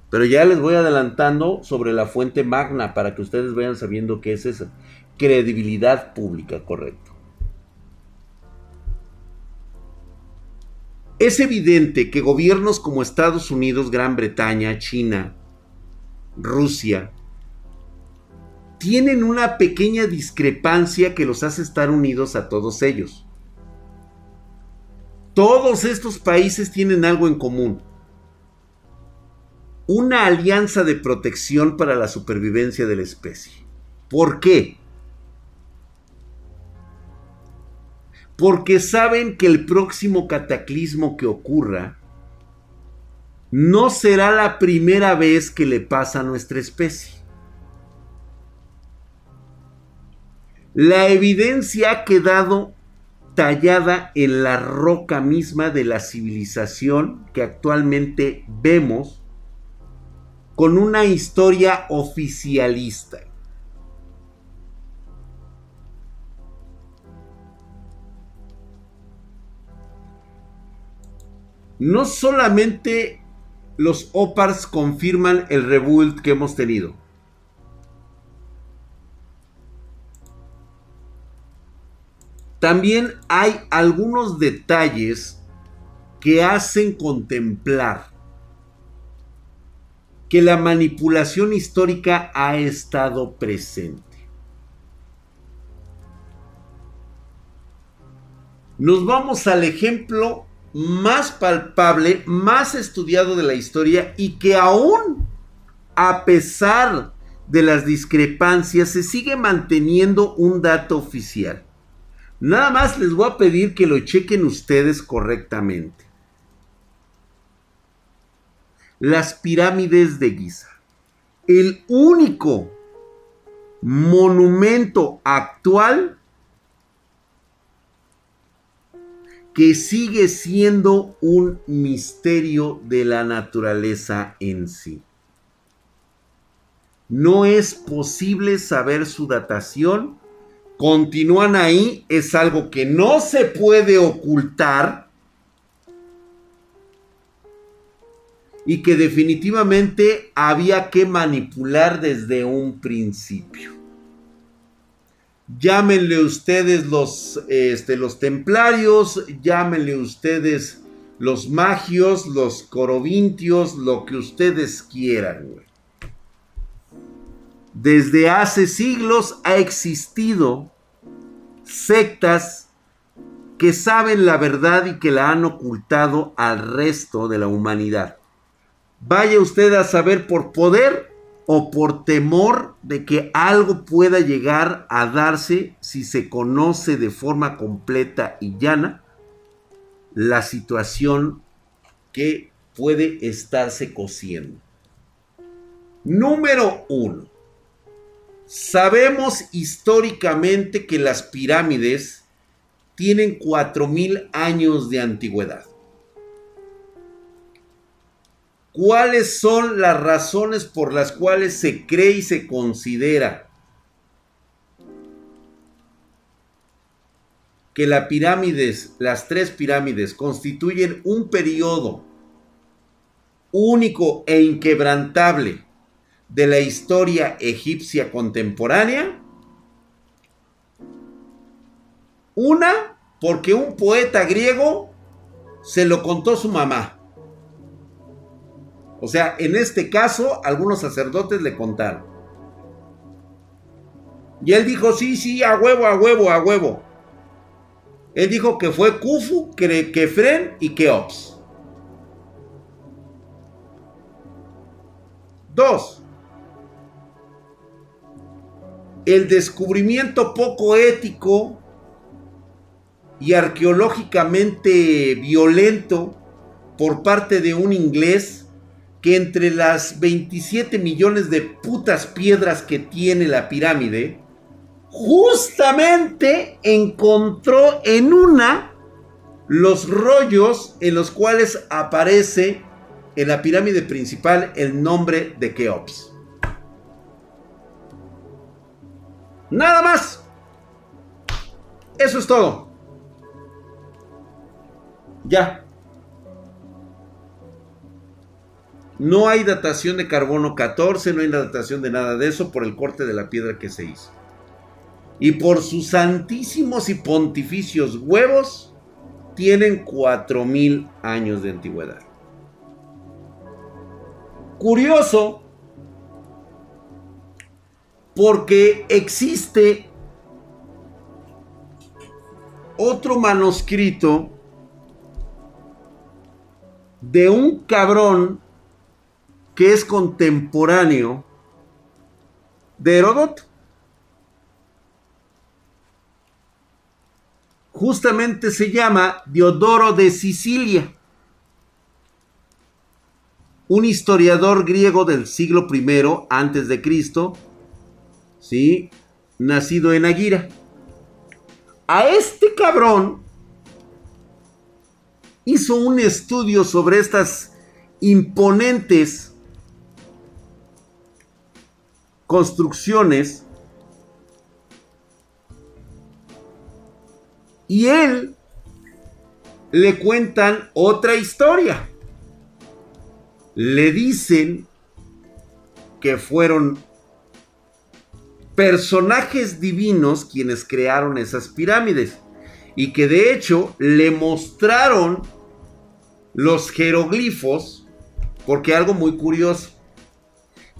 [SPEAKER 1] Pero ya les voy adelantando sobre la fuente magna para que ustedes vayan sabiendo qué es esa. Credibilidad pública, correcto. Es evidente que gobiernos como Estados Unidos, Gran Bretaña, China, Rusia, tienen una pequeña discrepancia que los hace estar unidos a todos ellos. Todos estos países tienen algo en común. Una alianza de protección para la supervivencia de la especie. ¿Por qué? Porque saben que el próximo cataclismo que ocurra no será la primera vez que le pasa a nuestra especie. La evidencia ha quedado tallada en la roca misma de la civilización que actualmente vemos con una historia oficialista. No solamente los OPARs confirman el rebuild que hemos tenido. También hay algunos detalles que hacen contemplar que la manipulación histórica ha estado presente. Nos vamos al ejemplo más palpable, más estudiado de la historia y que aún, a pesar de las discrepancias, se sigue manteniendo un dato oficial. Nada más les voy a pedir que lo chequen ustedes correctamente. Las pirámides de Giza. El único monumento actual que sigue siendo un misterio de la naturaleza en sí. No es posible saber su datación. Continúan ahí, es algo que no se puede ocultar y que definitivamente había que manipular desde un principio. Llámenle ustedes los, este, los templarios, llámenle ustedes los magios, los corovintios, lo que ustedes quieran. Desde hace siglos ha existido sectas que saben la verdad y que la han ocultado al resto de la humanidad. Vaya usted a saber por poder o por temor de que algo pueda llegar a darse si se conoce de forma completa y llana la situación que puede estarse cociendo. Número uno. Sabemos históricamente que las pirámides tienen 4.000 años de antigüedad. ¿Cuáles son las razones por las cuales se cree y se considera que las pirámides, las tres pirámides, constituyen un periodo único e inquebrantable de la historia egipcia contemporánea? Una, porque un poeta griego se lo contó su mamá. O sea, en este caso, algunos sacerdotes le contaron. Y él dijo, sí, sí, a huevo, a huevo, a huevo. Él dijo que fue Kufu, Kefren y Keops. Dos. El descubrimiento poco ético y arqueológicamente violento por parte de un inglés que entre las 27 millones de putas piedras que tiene la pirámide, justamente encontró en una los rollos en los cuales aparece en la pirámide principal el nombre de Keops. Nada más. Eso es todo. Ya. No hay datación de carbono 14, no hay datación de nada de eso por el corte de la piedra que se hizo. Y por sus santísimos y pontificios huevos, tienen 4000 años de antigüedad. Curioso, porque existe otro manuscrito de un cabrón que es contemporáneo de Heródoto. Justamente se llama Diodoro de Sicilia, un historiador griego del siglo I antes de Cristo, ¿sí? nacido en Aguira. A este cabrón hizo un estudio sobre estas imponentes construcciones y él le cuentan otra historia. Le dicen que fueron personajes divinos quienes crearon esas pirámides y que de hecho le mostraron los jeroglifos porque algo muy curioso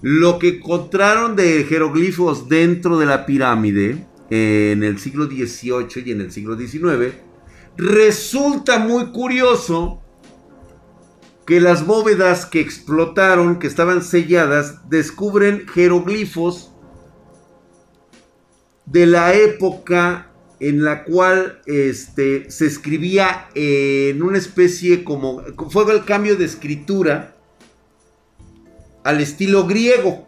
[SPEAKER 1] lo que encontraron de jeroglifos dentro de la pirámide en el siglo XVIII y en el siglo XIX resulta muy curioso que las bóvedas que explotaron, que estaban selladas, descubren jeroglifos de la época en la cual este, se escribía en una especie como... Fue el cambio de escritura al estilo griego,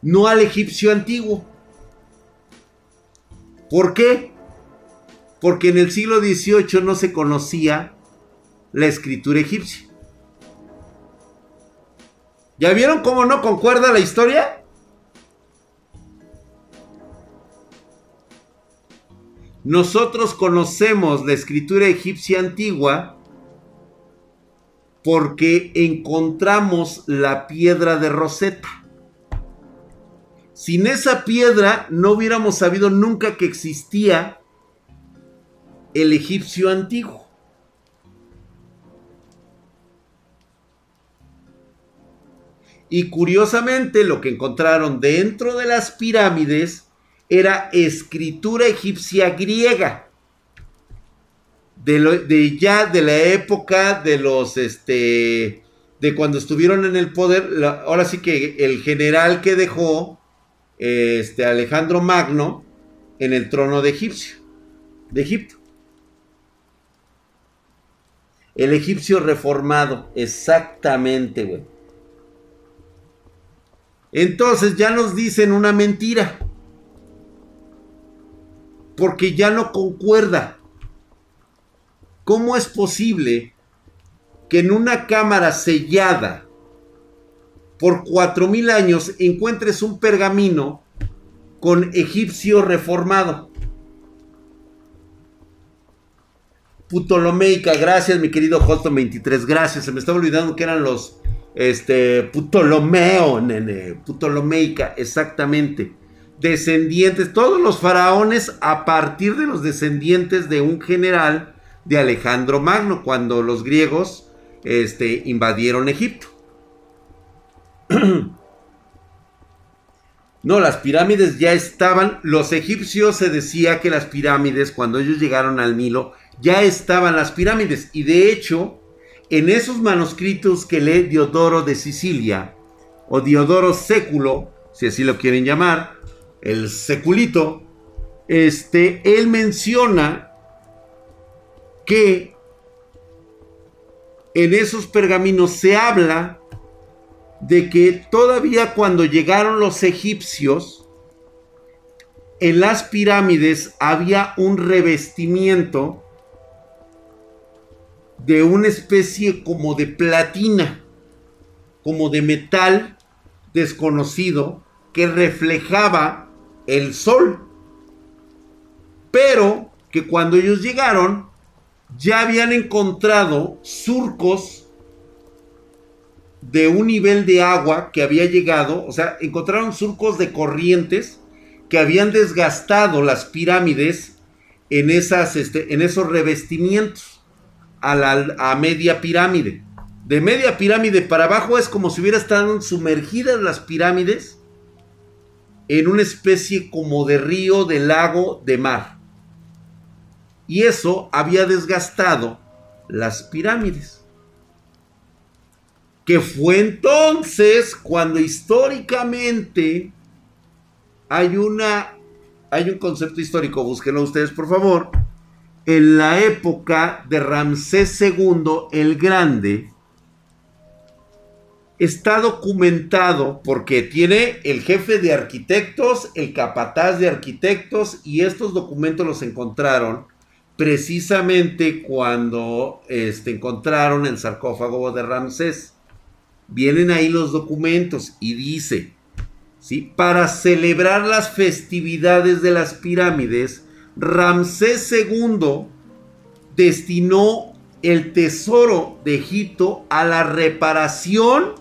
[SPEAKER 1] no al egipcio antiguo. ¿Por qué? Porque en el siglo XVIII no se conocía la escritura egipcia. ¿Ya vieron cómo no concuerda la historia? Nosotros conocemos la escritura egipcia antigua porque encontramos la piedra de Rosetta. Sin esa piedra no hubiéramos sabido nunca que existía el egipcio antiguo. Y curiosamente lo que encontraron dentro de las pirámides era escritura egipcia griega de, ya de la época de los, este, de cuando estuvieron en el poder, ahora sí que el general que dejó, este, Alejandro Magno, en el trono de Egipcio, de Egipto. El egipcio reformado, exactamente, güey. Entonces ya nos dicen una mentira. Porque ya no concuerda. ¿Cómo es posible que en una cámara sellada por cuatro mil años encuentres un pergamino con egipcio reformado? Ptolomeica, gracias mi querido Hoston 23, gracias, se me estaba olvidando que eran los este Ptolomeo, nene, Ptolomeica, exactamente. Descendientes, todos los faraones a partir de los descendientes de un general de Alejandro Magno cuando los griegos este, invadieron Egipto. (clears throat) No, las pirámides ya estaban, los egipcios se decía que las pirámides, cuando ellos llegaron al Nilo, ya estaban las pirámides. Y de hecho, en esos manuscritos que lee Diodoro de Sicilia, o Diodoro Século, si así lo quieren llamar, el seculito, este, él menciona que en esos pergaminos se habla de que todavía cuando llegaron los egipcios, en las pirámides había un revestimiento de una especie como de platina, como de metal desconocido que reflejaba el sol. Pero que cuando ellos llegaron, ya habían encontrado surcos de un nivel de agua que había llegado, o sea, encontraron surcos de corrientes que habían desgastado las pirámides en, esas, este, en esos revestimientos a, la, a media pirámide. De media pirámide para abajo es como si hubiera estado sumergidas las pirámides en una especie como de río, de lago, de mar. Y eso había desgastado las pirámides. Que fue entonces cuando históricamente hay una hay un concepto histórico, búsquenlo ustedes por favor. En la época de Ramsés II el Grande, está documentado porque tiene el jefe de arquitectos, el capataz de arquitectos, y estos documentos los encontraron precisamente cuando este, encontraron el sarcófago de Ramsés. Vienen ahí los documentos y dice, ¿sí? Para celebrar las festividades de las pirámides, Ramsés II destinó el tesoro de Egipto a la reparación,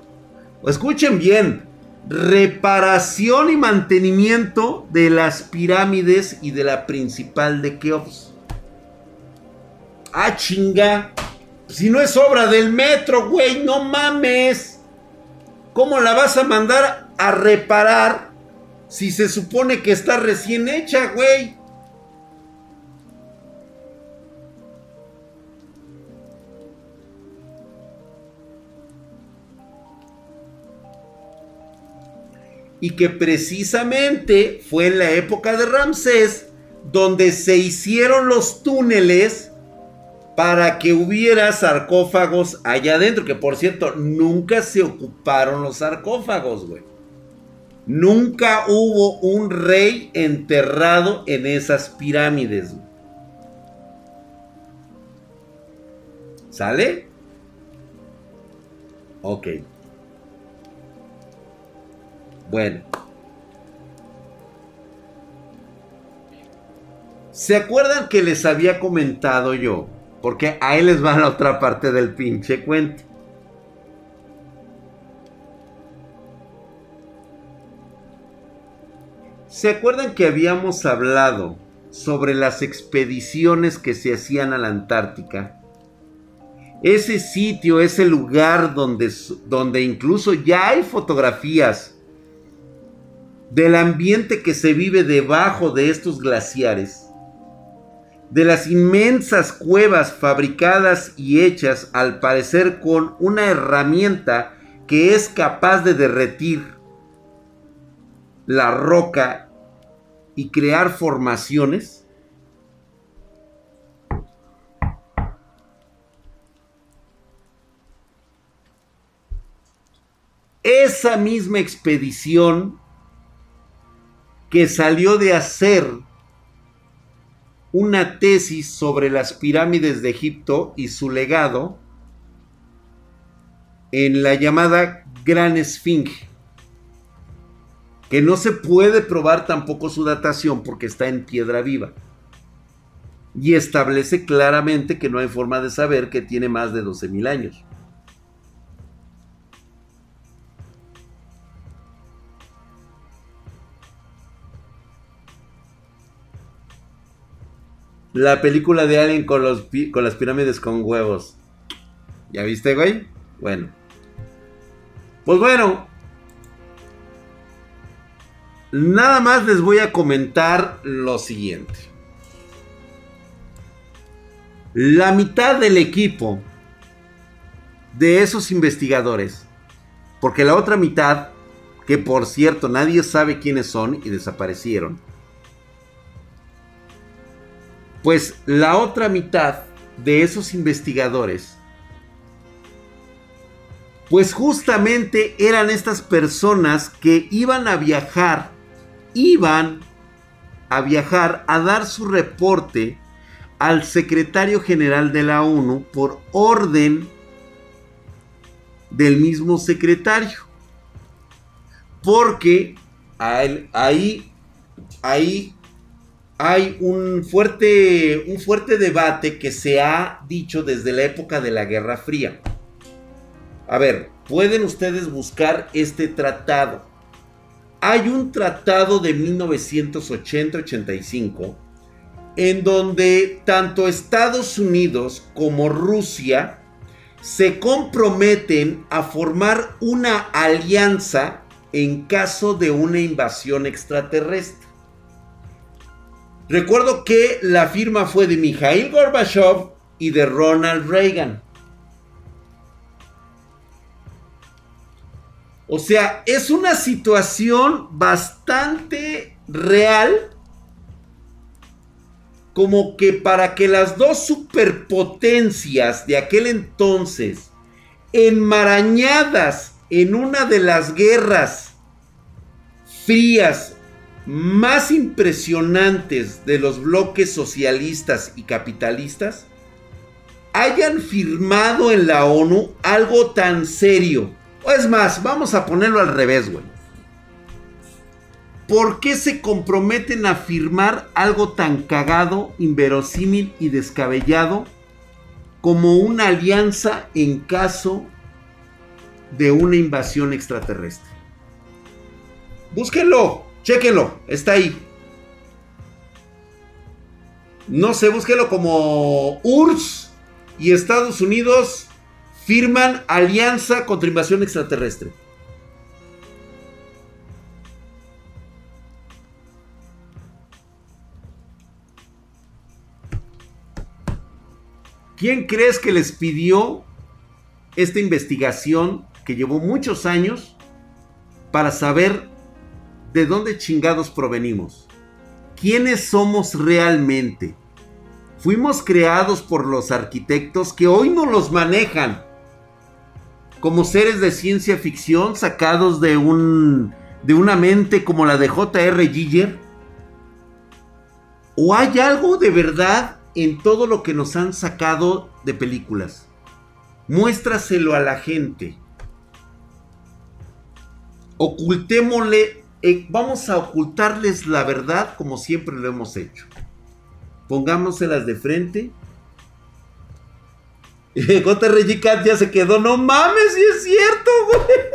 [SPEAKER 1] escuchen bien, reparación y mantenimiento de las pirámides y de la principal de Keops. Ah, chinga. Si no es obra del metro, güey, no mames. ¿Cómo la vas a mandar a reparar si se supone que está recién hecha, güey? Y que precisamente fue en la época de Ramsés donde se hicieron los túneles para que hubiera sarcófagos allá adentro. Que por cierto, nunca se ocuparon los sarcófagos, güey. Nunca hubo un rey enterrado en esas pirámides. ¿Sale? Ok. Bueno. ¿Se acuerdan que les había comentado yo porque ahí les va la otra parte del pinche cuento. ¿Se acuerdan que habíamos hablado sobre las expediciones que se hacían a la Antártica? Ese sitio, ese lugar donde, donde incluso ya hay fotografías del ambiente que se vive debajo de estos glaciares de las inmensas cuevas fabricadas y hechas al parecer con una herramienta que es capaz de derretir la roca y crear formaciones? Esa misma expedición que salió de hacer una tesis sobre las pirámides de Egipto y su legado en la llamada Gran Esfinge, que no se puede probar tampoco su datación porque está en piedra viva. Y establece claramente que no hay forma de saber que tiene más de 12.000 años. La película de Alien con, los, con las pirámides con huevos. ¿Ya viste, güey? Bueno. Pues bueno. Nada más les voy a comentar lo siguiente. La mitad del equipo de esos investigadores, porque la otra mitad, que por cierto nadie sabe quiénes son y desaparecieron, pues la otra mitad de esos investigadores, pues justamente eran estas personas que iban a viajar, iban a viajar a dar su reporte al secretario general de la ONU por orden del mismo secretario. Porque ahí, ahí hay un fuerte, un fuerte debate que se ha dicho desde la época de la Guerra Fría. A ver, pueden ustedes buscar este tratado. Hay un tratado de 1980-85 en donde tanto Estados Unidos como Rusia se comprometen a formar una alianza en caso de una invasión extraterrestre. Recuerdo que la firma fue de Mikhail Gorbachev y de Ronald Reagan. O sea, es una situación bastante real como que para que las dos superpotencias de aquel entonces, enmarañadas en una de las guerras frías más impresionantes de los bloques socialistas y capitalistas, hayan firmado en la ONU algo tan serio. O es más, vamos a ponerlo al revés, güey. ¿Por qué se comprometen a firmar algo tan cagado, inverosímil y descabellado como una alianza en caso de una invasión extraterrestre? Búsquenlo, chéquenlo, está ahí. No sé, búsquenlo como URSS y Estados Unidos firman alianza contra invasión extraterrestre. ¿Quién crees que les pidió esta investigación que llevó muchos años para saber de dónde chingados provenimos? ¿Quiénes somos realmente? Fuimos creados por los arquitectos que hoy no los manejan como seres de ciencia ficción sacados de un de una mente como la de J.R. Giger? ¿O hay algo de verdad en todo lo que nos han sacado de películas. Muéstraselo a la gente. Ocultémosle, eh, vamos a ocultarles la verdad como siempre lo hemos hecho. Pongámoselas de frente. (laughs) JRG Cat ya se quedó, no mames, si es cierto, güey. (laughs)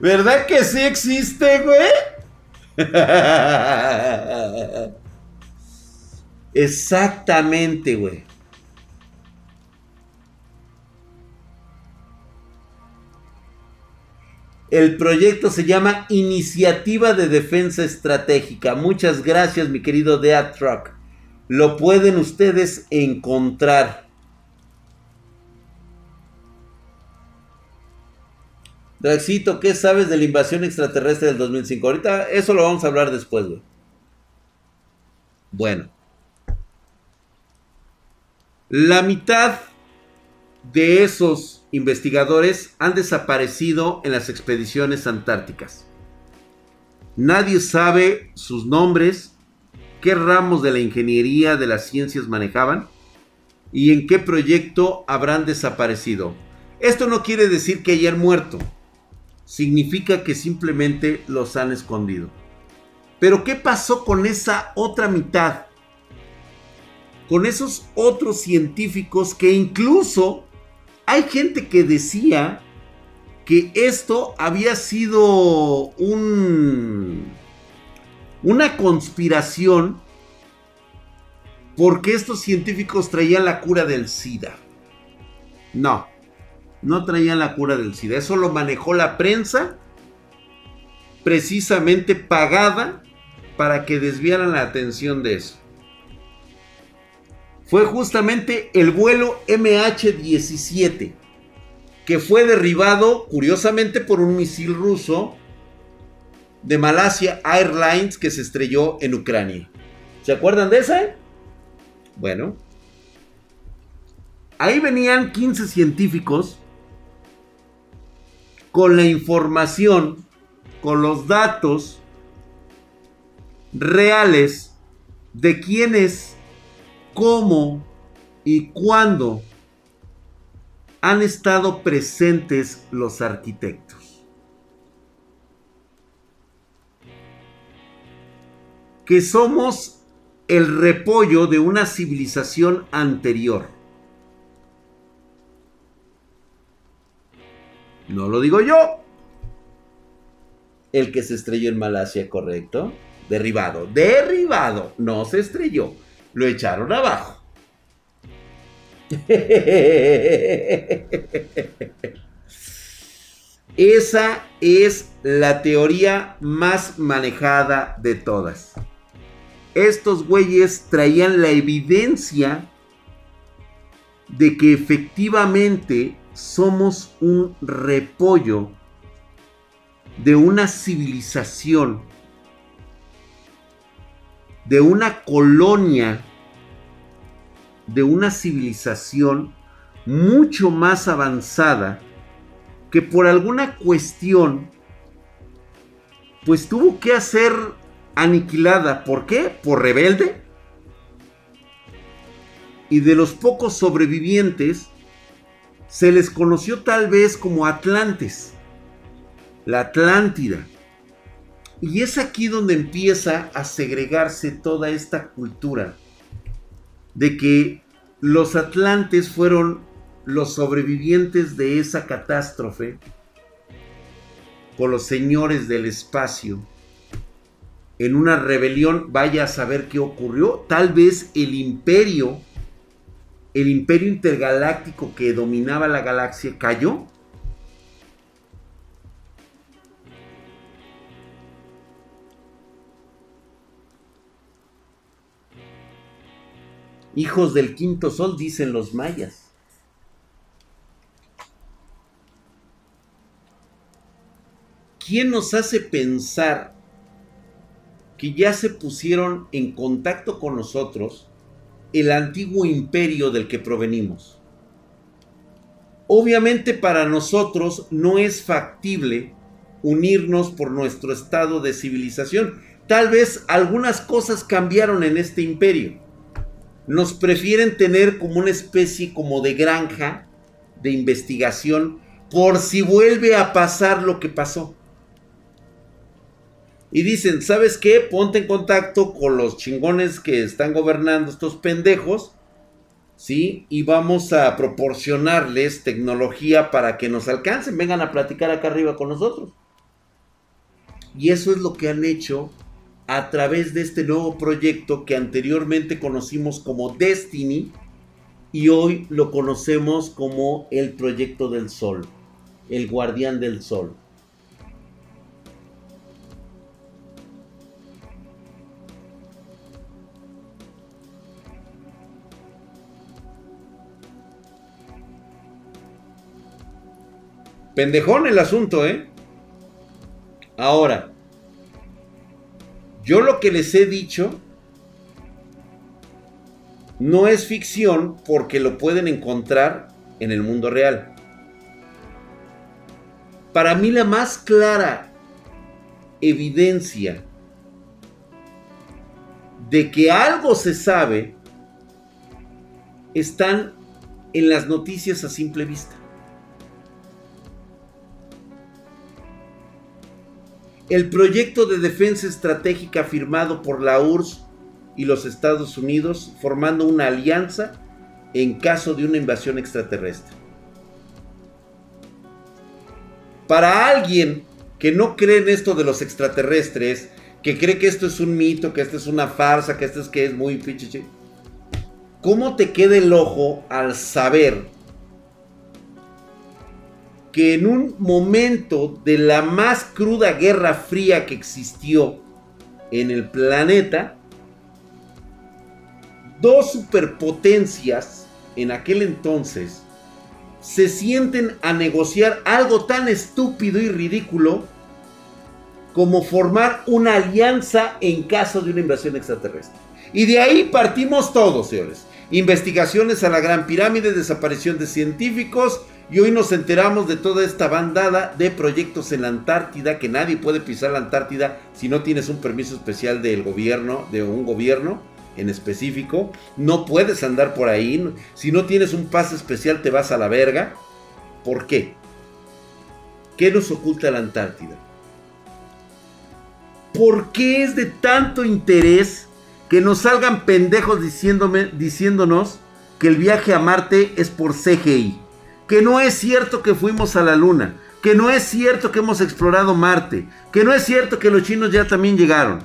[SPEAKER 1] ¿Verdad que sí existe, güey? (laughs) Exactamente, güey. El proyecto se llama Iniciativa de Defensa Estratégica. Muchas gracias, mi querido Dead Truck. Lo pueden ustedes encontrar. Draxito, ¿qué sabes de la invasión extraterrestre del 2005? Ahorita eso lo vamos a hablar después, güey. Bueno. La mitad de esos investigadores han desaparecido en las expediciones antárticas. Nadie sabe sus nombres, qué ramos de la ingeniería de las ciencias manejaban y en qué proyecto habrán desaparecido. Esto no quiere decir que hayan muerto significa que simplemente los han escondido. Pero ¿qué pasó con esa otra mitad? Con esos otros científicos que incluso hay gente que decía que esto había sido un una conspiración porque estos científicos traían la cura del SIDA. No no traían la cura del SIDA. Eso lo manejó la prensa, precisamente pagada para que desviaran la atención de eso. Fue justamente el vuelo MH17, que fue derribado curiosamente por un misil ruso de Malasia Airlines que se estrelló en Ucrania. ¿Se acuerdan de ese? Bueno, ahí venían 15 científicos con la información, con los datos reales de quiénes, cómo y cuándo han estado presentes los arquitectos. Que somos el repollo de una civilización anterior. No lo digo yo. El que se estrelló en Malasia, correcto. Derribado, derribado. No se estrelló. Lo echaron abajo. Esa es la teoría más manejada de todas. Estos güeyes traían la evidencia de que efectivamente somos un repollo de una civilización, de una colonia, de una civilización mucho más avanzada que por alguna cuestión pues tuvo que ser aniquilada. ¿Por qué? Por rebelde. Y de los pocos sobrevivientes se les conoció tal vez como Atlantes, la Atlántida. Y es aquí donde empieza a segregarse toda esta cultura de que los atlantes fueron los sobrevivientes de esa catástrofe con los señores del espacio en una rebelión, vaya a saber qué ocurrió. Tal vez el imperio, el imperio intergaláctico que dominaba la galaxia cayó. Hijos del quinto sol, dicen los mayas. ¿quién nos hace pensar que ya se pusieron en contacto con nosotros el antiguo imperio del que provenimos? Obviamente para nosotros no es factible unirnos por nuestro estado de civilización. Tal vez algunas cosas cambiaron en este imperio. Nos prefieren tener como una especie como de granja de investigación por si vuelve a pasar lo que pasó y dicen, ¿sabes qué? Ponte en contacto con los chingones que están gobernando estos pendejos, ¿sí? Y vamos a proporcionarles tecnología para que nos alcancen, vengan a platicar acá arriba con nosotros. Y eso es lo que han hecho a través de este nuevo proyecto que anteriormente conocimos como Destiny y hoy lo conocemos como el proyecto del sol, el guardián del sol. Pendejón el asunto, ¿eh? Ahora, yo lo que les he dicho no es ficción porque lo pueden encontrar en el mundo real. Para mí la más clara evidencia de que algo se sabe están en las noticias a simple vista. El proyecto de defensa estratégica firmado por la URSS y los Estados Unidos formando una alianza en caso de una invasión extraterrestre. Para alguien que no cree en esto de los extraterrestres, que cree que esto es un mito, que esto es una farsa, que esto es que es muy ¿cómo te queda el ojo al saber que en un momento de la más cruda guerra fría que existió en el planeta, dos superpotencias en aquel entonces se sienten a negociar algo tan estúpido y ridículo como formar una alianza en caso de una invasión extraterrestre. Y de ahí partimos todos, señores. Investigaciones a la Gran Pirámide, desaparición de científicos, y hoy nos enteramos de toda esta bandada de proyectos en la Antártida, que nadie puede pisar la Antártida si no tienes un permiso especial del gobierno, de un gobierno en específico. No puedes andar por ahí. Si no tienes un pase especial te vas a la verga. ¿Por qué? ¿Qué nos oculta la Antártida? ¿Por qué es de tanto interés que nos salgan pendejos diciéndome, diciéndonos que el viaje a Marte es por CGI? Que no es cierto que fuimos a la luna, que no es cierto que hemos explorado Marte, que no es cierto que los chinos ya también llegaron.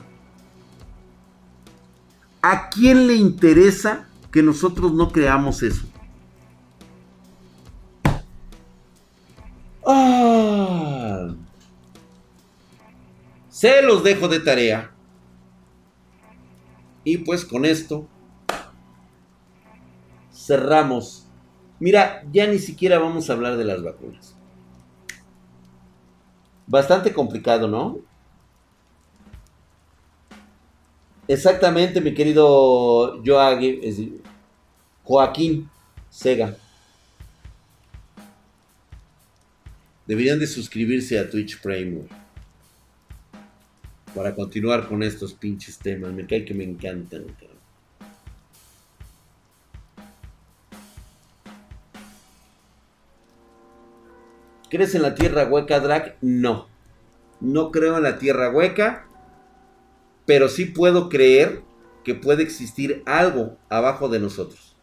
[SPEAKER 1] ¿A quién le interesa que nosotros no creamos eso? Ah. Se los dejo de tarea. Y pues con esto cerramos. Mira, ya ni siquiera vamos a hablar de las vacunas. Bastante complicado, ¿no? Exactamente, mi querido Joaquín Sega. Deberían de suscribirse a Twitch Prime, Para continuar con estos pinches temas. Me cae que me encantan, ¿Crees en la tierra hueca, Drag? No. No creo en la tierra hueca. Pero sí puedo creer que puede existir algo abajo de nosotros.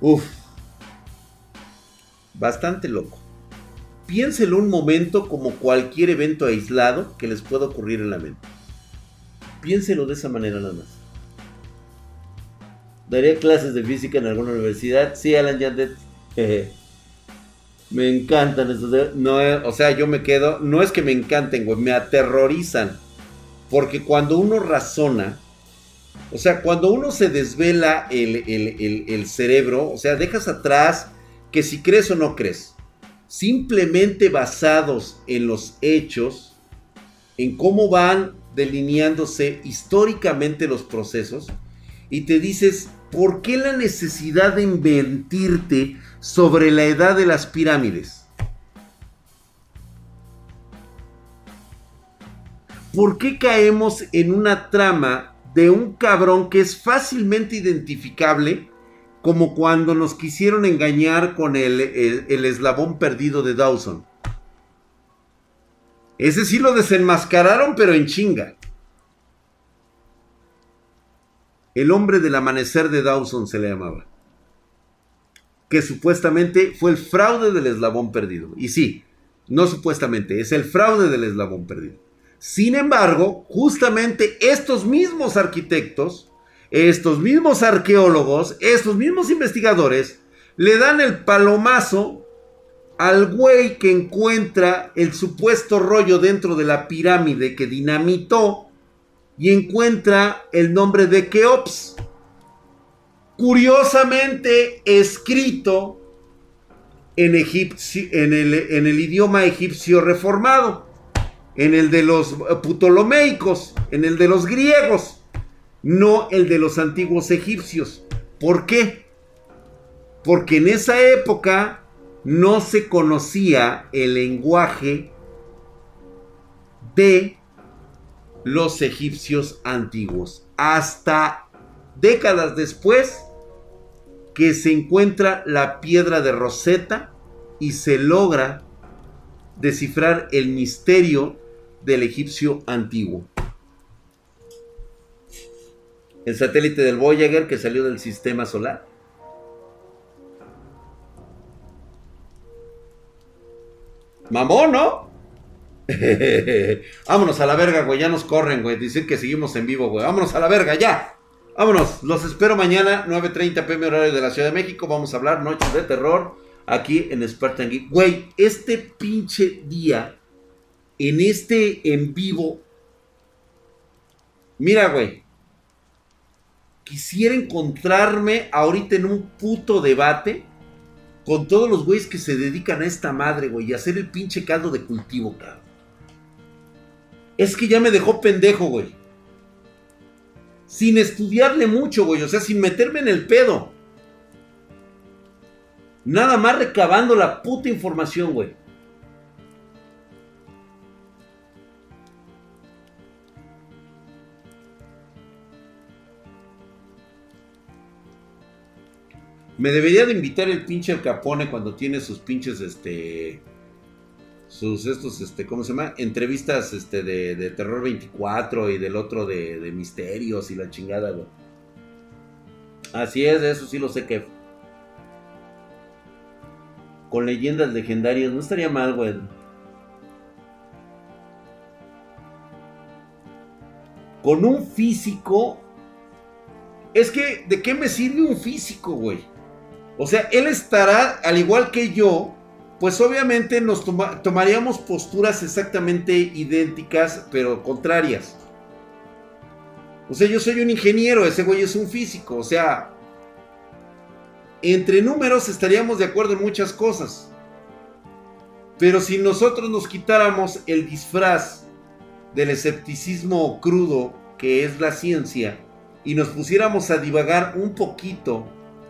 [SPEAKER 1] Uf. Bastante loco. Piénselo un momento como cualquier evento aislado que les pueda ocurrir en la mente. Piénselo de esa manera nada más. ¿Daría clases de física en alguna universidad? Sí, Alan Yandet. Me encantan estos. No, o sea, yo me quedo. No es que me encanten, güey. Me aterrorizan. Porque cuando uno razona. O sea, cuando uno se desvela el, cerebro. O sea, dejas atrás que si crees o no crees. Simplemente basados en los hechos. En cómo van delineándose históricamente los procesos. Y te dices, ¿por qué la necesidad de invertirte sobre la edad de las pirámides? ¿Por qué caemos en una trama de un cabrón que es fácilmente identificable como cuando nos quisieron engañar con el, el eslabón perdido de Dawson? Ese sí lo desenmascararon, pero en chinga. El hombre del amanecer de Dawson se le llamaba. Que supuestamente fue el fraude del eslabón perdido. Y sí, no supuestamente, es el fraude del eslabón perdido. Sin embargo, justamente estos mismos arquitectos, estos mismos arqueólogos, estos mismos investigadores, le dan el palomazo al güey que encuentra el supuesto rollo dentro de la pirámide que dinamitó y encuentra el nombre de Keops. Curiosamente escrito en, en, el, en el idioma egipcio reformado, en el de los ptolomeicos, en el de los griegos, no el de los antiguos egipcios. ¿Por qué? Porque en esa época no se conocía el lenguaje de los egipcios antiguos. Hasta décadas después que se encuentra la piedra de Rosetta y se logra descifrar el misterio del egipcio antiguo. El satélite del Voyager que salió del sistema solar. Mamón, ¿no? (laughs) Vámonos a la verga, güey. Ya nos corren, güey. Dicen que seguimos en vivo, güey. Vámonos a la verga, ya. Vámonos. Los espero mañana, 9.30 pm horario de la Ciudad de México. Vamos a hablar Noches de Terror aquí en Spartan Geek. Güey, este pinche día, en este en vivo. Mira, güey. Quisiera encontrarme ahorita en un puto debate con todos los güeyes que se dedican a esta madre, güey, y hacer el pinche caldo de cultivo, cabrón. Es que ya me dejó pendejo, güey. Sin estudiarle mucho, güey. O sea, sin meterme en el pedo. Nada más recabando la puta información, güey. Me debería de invitar el pinche Capone cuando tiene sus pinches, este sus estos, este, ¿cómo se llama? Entrevistas este, de, Terror 24 y del otro de, Misterios y la chingada, güey. Así es, eso sí lo sé que. con leyendas legendarias. No estaría mal, güey. Con un físico. Es que, ¿de qué me sirve un físico, güey? O sea, él estará, al igual que yo, pues obviamente nos tomaríamos posturas exactamente idénticas, pero contrarias. O sea, yo soy un ingeniero, ese güey es un físico. O sea, entre números estaríamos de acuerdo en muchas cosas. Pero si nosotros nos quitáramos el disfraz del escepticismo crudo que es la ciencia y nos pusiéramos a divagar un poquito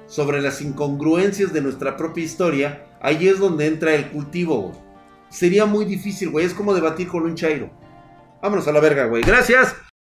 [SPEAKER 1] sobre las incongruencias de nuestra propia historia, ahí es donde entra el cultivo, Sería muy difícil, güey. Es como debatir con un chairo. Vámonos a la verga, güey. Gracias.